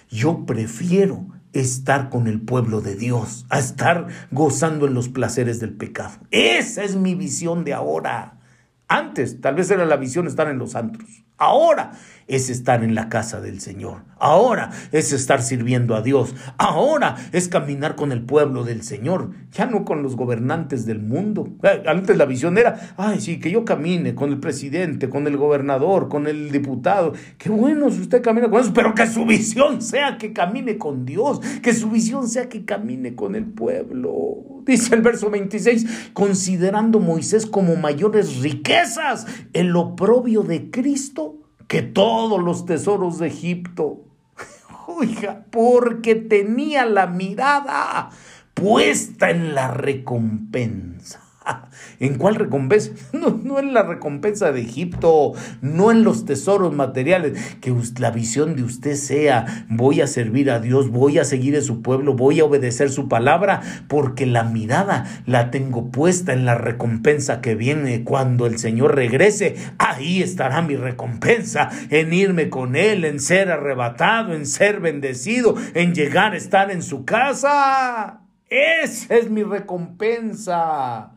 Yo prefiero estar con el pueblo de Dios, a estar gozando en los placeres del pecado. Esa es mi visión de ahora. Antes, tal vez era la visión estar en los antros. Ahora es estar en la casa del Señor. Ahora es estar sirviendo a Dios. Ahora es caminar con el pueblo del Señor, ya no con los gobernantes del mundo. Antes la visión era, ay, sí, que yo camine con el presidente, con el gobernador, con el diputado. Qué bueno si usted camina con eso, pero que su visión sea que camine con Dios, que su visión sea que camine con el pueblo. Dice el verso 26, considerando Moisés como mayores riquezas el oprobio de Cristo que todos los tesoros de Egipto. Oiga, porque tenía la mirada puesta en la recompensa. ¿En cuál recompensa? No, no en la recompensa de Egipto, no en los tesoros materiales. Que la visión de usted sea, voy a servir a Dios, voy a seguir a su pueblo, voy a obedecer su palabra, porque la mirada la tengo puesta en la recompensa que viene cuando el Señor regrese. Ahí estará mi recompensa, en irme con Él, en ser arrebatado, en ser bendecido, en llegar a estar en su casa. Esa es mi recompensa.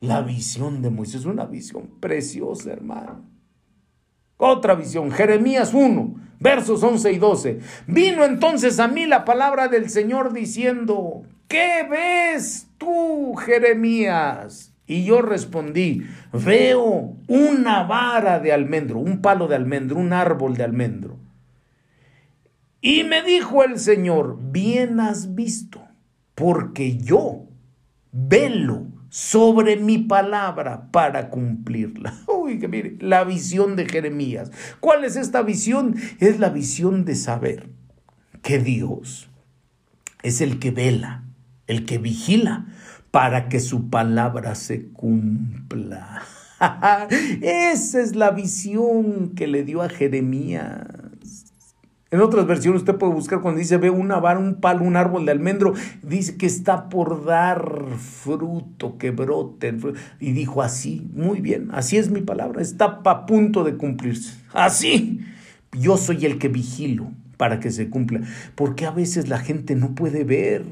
La visión de Moisés, una visión preciosa, hermano. Otra visión, Jeremías 1, versos 11 y 12. Vino entonces a mí la palabra del Señor diciendo, ¿qué ves tú, Jeremías? Y yo respondí, veo una vara de almendro, un palo de almendro, un árbol de almendro. Y me dijo el Señor, bien has visto, porque yo velo sobre mi palabra para cumplirla. Uy, que mire, la visión de Jeremías. ¿Cuál es esta visión? Es la visión de saber que Dios es el que vela, el que vigila para que su palabra se cumpla. Esa es la visión que le dio a Jeremías. En otras versiones usted puede buscar cuando dice ve una vara, un palo, un árbol de almendro, dice que está por dar fruto, que brote. Y dijo así, muy bien, así es mi palabra, está a punto de cumplirse. Así, yo soy el que vigilo para que se cumpla. Porque a veces la gente no puede ver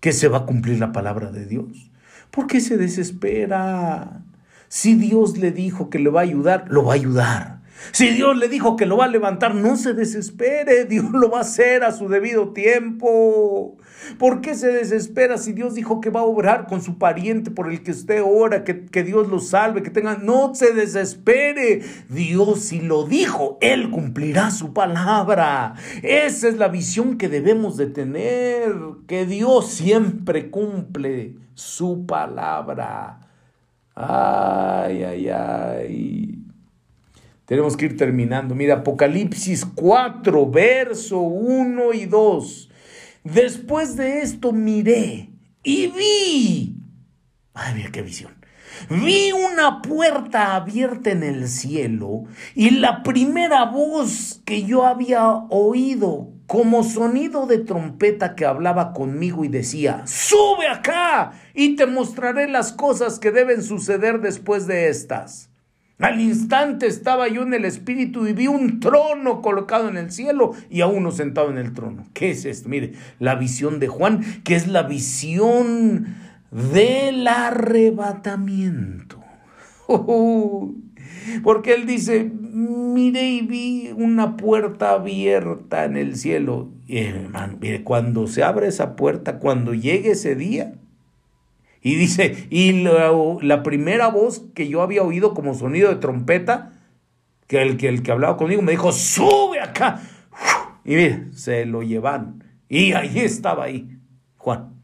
que se va a cumplir la palabra de Dios. ¿Por qué se desespera? Si Dios le dijo que le va a ayudar, lo va a ayudar. Si Dios le dijo que lo va a levantar, no se desespere, Dios lo va a hacer a su debido tiempo. ¿Por qué se desespera si Dios dijo que va a obrar con su pariente por el que usted ora, que, que Dios lo salve, que tenga... No se desespere. Dios si lo dijo, Él cumplirá su palabra. Esa es la visión que debemos de tener, que Dios siempre cumple su palabra. Ay, ay, ay. Tenemos que ir terminando. Mira, Apocalipsis 4, verso 1 y 2. Después de esto miré y vi. Ay, mira qué visión. Vi una puerta abierta en el cielo y la primera voz que yo había oído como sonido de trompeta que hablaba conmigo y decía, sube acá y te mostraré las cosas que deben suceder después de estas. Al instante estaba yo en el espíritu y vi un trono colocado en el cielo y a uno sentado en el trono. ¿Qué es esto? Mire, la visión de Juan, que es la visión del arrebatamiento. porque él dice, mire y vi una puerta abierta en el cielo. Y hermano, mire, cuando se abre esa puerta, cuando llegue ese día, y dice, y la, primera voz que yo había oído como sonido de trompeta, que el, que el que hablaba conmigo me dijo, sube acá. Y mire, se lo llevaron. Y ahí estaba ahí, Juan.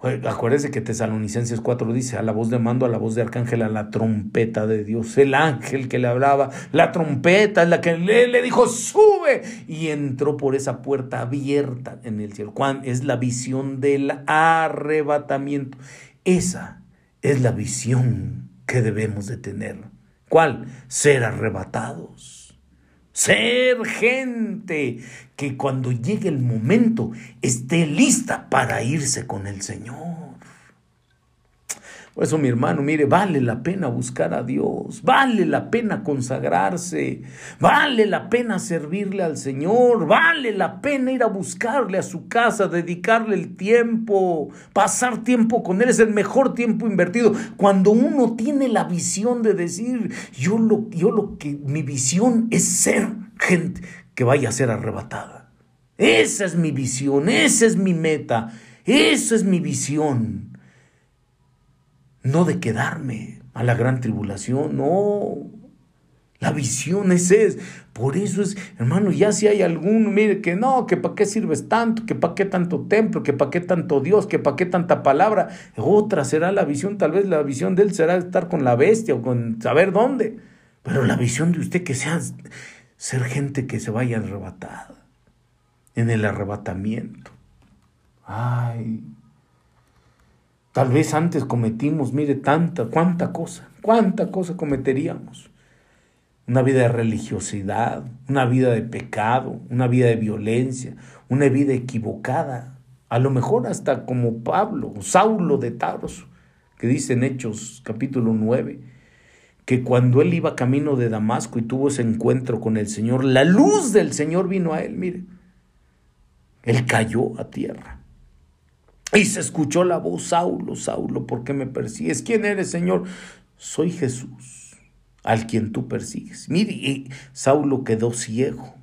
Acuérdese que Tesalonicenses 4 dice, a la voz de mando, a la voz de arcángel, a la trompeta de Dios, el ángel que le hablaba, la trompeta es la que le, dijo, sube, y entró por esa puerta abierta en el cielo. Juan es la visión del arrebatamiento. Esa es la visión que debemos de tener. ¿Cuál? Ser arrebatados ser gente que cuando llegue el momento esté lista para irse con el Señor. Por eso, mi hermano, mire, vale la pena buscar a Dios, vale la pena consagrarse, vale la pena servirle al Señor, vale la pena ir a buscarle a su casa, dedicarle el tiempo, pasar tiempo con Él, es el mejor tiempo invertido. Cuando uno tiene la visión de decir, yo lo, yo lo que, mi visión es ser gente que vaya a ser arrebatada. Esa es mi visión, esa es mi meta, esa es mi visión no de quedarme a la gran tribulación, no. La visión es esa. Por eso es, hermano, ya si hay alguno, mire, que no, que para qué sirves tanto, que para qué tanto templo, que para qué tanto Dios, que para qué tanta palabra. Otra será la visión, tal vez la visión de él será estar con la bestia o con saber dónde. Pero la visión de usted que sea ser gente que se vaya arrebatada, en el arrebatamiento. Ay, Tal vez antes cometimos, mire, tanta, cuánta cosa, cuánta cosa cometeríamos. Una vida de religiosidad, una vida de pecado, una vida de violencia, una vida equivocada. A lo mejor hasta como Pablo, Saulo de Tarso, que dice en Hechos capítulo 9, que cuando él iba camino de Damasco y tuvo ese encuentro con el Señor, la luz del Señor vino a él, mire. Él cayó a tierra. Y se escuchó la voz, Saulo, Saulo, ¿por qué me persigues? ¿Quién eres, Señor? Soy Jesús, al quien tú persigues. Mire, Saulo quedó ciego,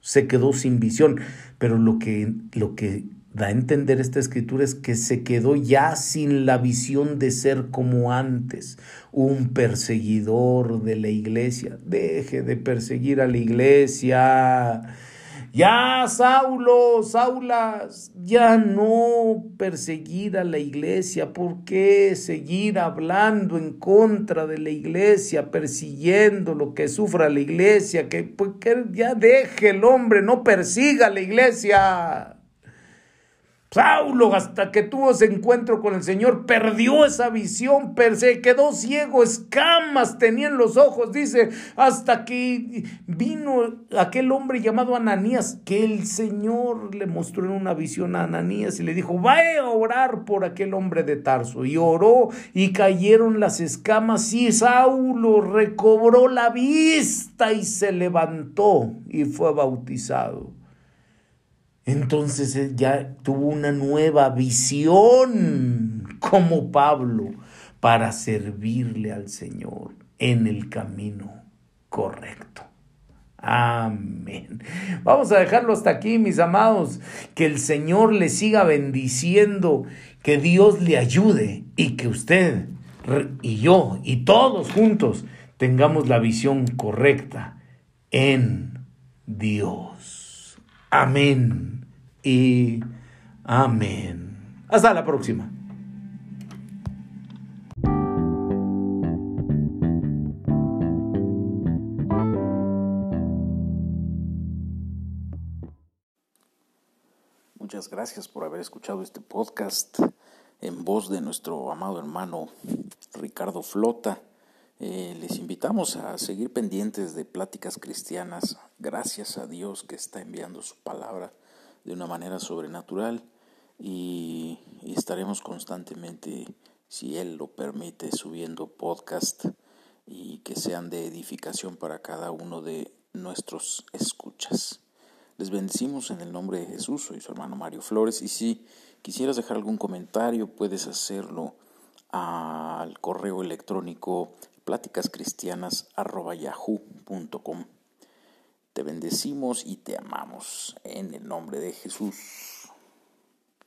se quedó sin visión, pero lo que, lo que da a entender esta escritura es que se quedó ya sin la visión de ser como antes, un perseguidor de la iglesia. Deje de perseguir a la iglesia ya, Saulo, Saulas, ya no perseguir a la iglesia. ¿Por qué seguir hablando en contra de la iglesia, persiguiendo lo que sufra la iglesia? Que, pues, que ya deje el hombre, no persiga la iglesia. Saulo, hasta que tuvo ese encuentro con el Señor, perdió esa visión, se quedó ciego, escamas tenía en los ojos, dice, hasta que vino aquel hombre llamado Ananías, que el Señor le mostró en una visión a Ananías y le dijo, vaya a orar por aquel hombre de Tarso. Y oró y cayeron las escamas y Saulo recobró la vista y se levantó y fue bautizado. Entonces él ya tuvo una nueva visión como Pablo para servirle al Señor en el camino correcto. Amén. Vamos a dejarlo hasta aquí, mis amados. Que el Señor le siga bendiciendo, que Dios le ayude y que usted y yo y todos juntos tengamos la visión correcta en Dios. Amén y amén. Hasta la próxima. Muchas gracias por haber escuchado este podcast en voz de nuestro amado hermano Ricardo Flota. Eh, les invitamos a seguir pendientes de pláticas cristianas. Gracias a Dios que está enviando su palabra de una manera sobrenatural y, estaremos constantemente, si Él lo permite, subiendo podcast y que sean de edificación para cada uno de nuestros escuchas. Les bendecimos en el nombre de Jesús, soy su hermano Mario Flores y si quisieras dejar algún comentario puedes hacerlo al correo electrónico pláticascristianas.yahoo.com. Te bendecimos y te amamos en el nombre de Jesús.